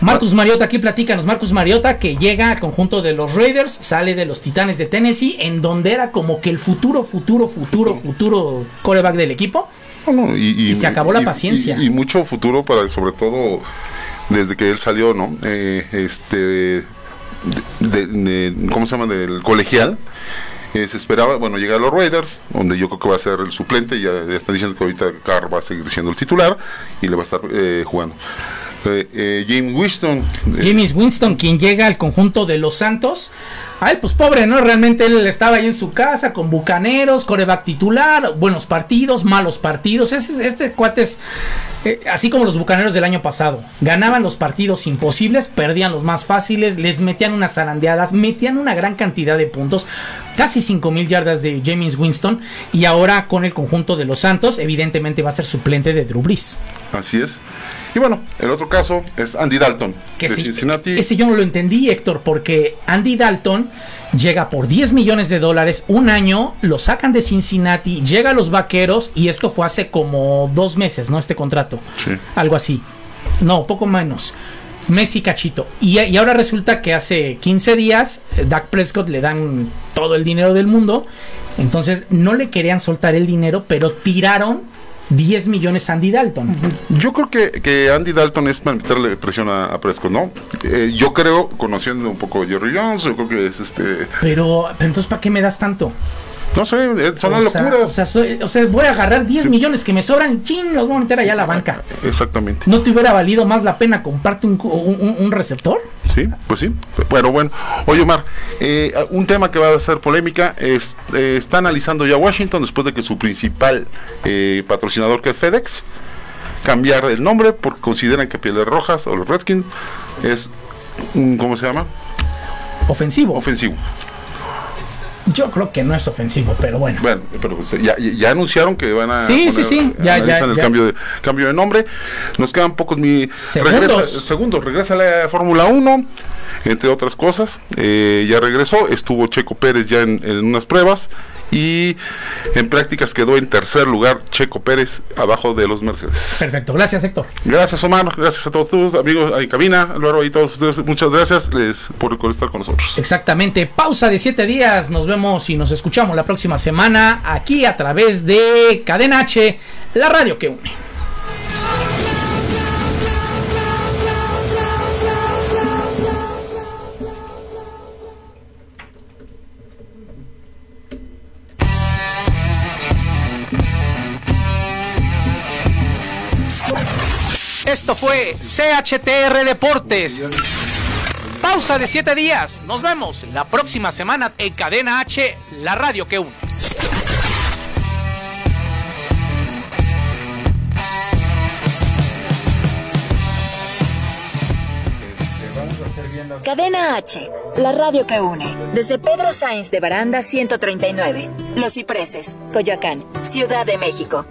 Speaker 2: Marcus Mariota, aquí platícanos. Marcus Mariota que llega al conjunto de los Raiders, sale de los Titanes de Tennessee, en donde era como que el futuro, futuro, futuro, futuro coreback del equipo.
Speaker 3: No, y,
Speaker 2: Y se acabó la paciencia.
Speaker 3: Y, y mucho futuro para, sobre todo, desde que él salió, ¿no? Eh, este, de- ¿cómo se llama? Del colegial. Eh, se esperaba, bueno, llegar a los Raiders, donde yo creo que va a ser el suplente. Ya, ya están diciendo que ahorita Carr va a seguir siendo el titular y le va a estar eh, jugando. Eh, eh, James Winston.
Speaker 2: James Winston, quien llega al conjunto de los Santos. A él, pues pobre, ¿no? Realmente él estaba ahí en su casa con bucaneros, coreback titular, buenos partidos, malos partidos. Este, este cuate es eh, así como los bucaneros del año pasado. Ganaban los partidos imposibles, perdían los más fáciles, les metían unas zarandeadas, metían una gran cantidad de puntos, casi 5 mil yardas de James Winston. Y ahora con el conjunto de los Santos, evidentemente va a ser suplente de Drew Brees.
Speaker 3: Así es. Y bueno, el otro caso es Andy Dalton,
Speaker 2: Que
Speaker 3: de
Speaker 2: sí,
Speaker 3: Cincinnati.
Speaker 2: Ese yo no lo entendí, Héctor, porque Andy Dalton llega por 10 millones de dólares un año, lo sacan de Cincinnati, llega a los vaqueros y esto fue hace como dos meses, ¿no? Este contrato.
Speaker 3: Sí.
Speaker 2: Algo así. No, poco menos. Messi cachito. Y, y ahora resulta que hace 15 días, eh, Dak Prescott le dan todo el dinero del mundo. Entonces no le querían soltar el dinero, pero tiraron 10 millones Andy Dalton.
Speaker 3: Yo creo que, que Andy Dalton es para meterle presión a, a Prescott, ¿no? Eh, yo creo, conociendo un poco a Jerry Jones, yo creo que es este.
Speaker 2: Pero, pero entonces, ¿para qué me das tanto?
Speaker 3: No sé, eh, son
Speaker 2: o
Speaker 3: las
Speaker 2: sea,
Speaker 3: locuras.
Speaker 2: O sea, soy- o sea, voy a agarrar 10 millones que me sobran, chin, los voy a meter allá a la banca.
Speaker 3: Exactamente.
Speaker 2: ¿No te hubiera valido más la pena comprarte un, un- receptor?
Speaker 3: Sí, pues sí. Bueno, bueno. Oye, Omar, eh, un tema que va a ser polémica es, eh, está analizando ya Washington después de que su principal eh, patrocinador, que es FedEx, cambiar el nombre porque consideran que Pieles Rojas o los Redskins es, un, ¿cómo se llama?
Speaker 2: Ofensivo.
Speaker 3: Ofensivo.
Speaker 2: Yo creo que no es ofensivo, pero bueno.
Speaker 3: Bueno, pero pues, ya, ya anunciaron que van a
Speaker 2: Sí, sí, sí, ya, ya,
Speaker 3: el
Speaker 2: ya.
Speaker 3: cambio de cambio de nombre. Nos quedan pocos mi
Speaker 2: Segundos.
Speaker 3: regresa, segundos, regresa la Fórmula 1, entre otras cosas. Eh, ya regresó, estuvo Checo Pérez ya en, en unas pruebas y en prácticas quedó en tercer lugar Checo Pérez abajo de los Mercedes.
Speaker 2: Perfecto, gracias Héctor.
Speaker 3: Gracias Omar, gracias a todos tus amigos en cabina, Álvaro y todos ustedes, muchas gracias les, por estar con nosotros.
Speaker 2: Exactamente, pausa de 7 días, nos vemos y nos escuchamos la próxima semana aquí a través de Cadena H, la radio que une. Esto fue CHTR Deportes. Pausa de 7 días. Nos vemos la próxima semana en Cadena H, la radio que une.
Speaker 8: Cadena H, la radio que une. Desde Pedro Sainz de Baranda 139, Los Cipreses, Coyoacán, Ciudad de México.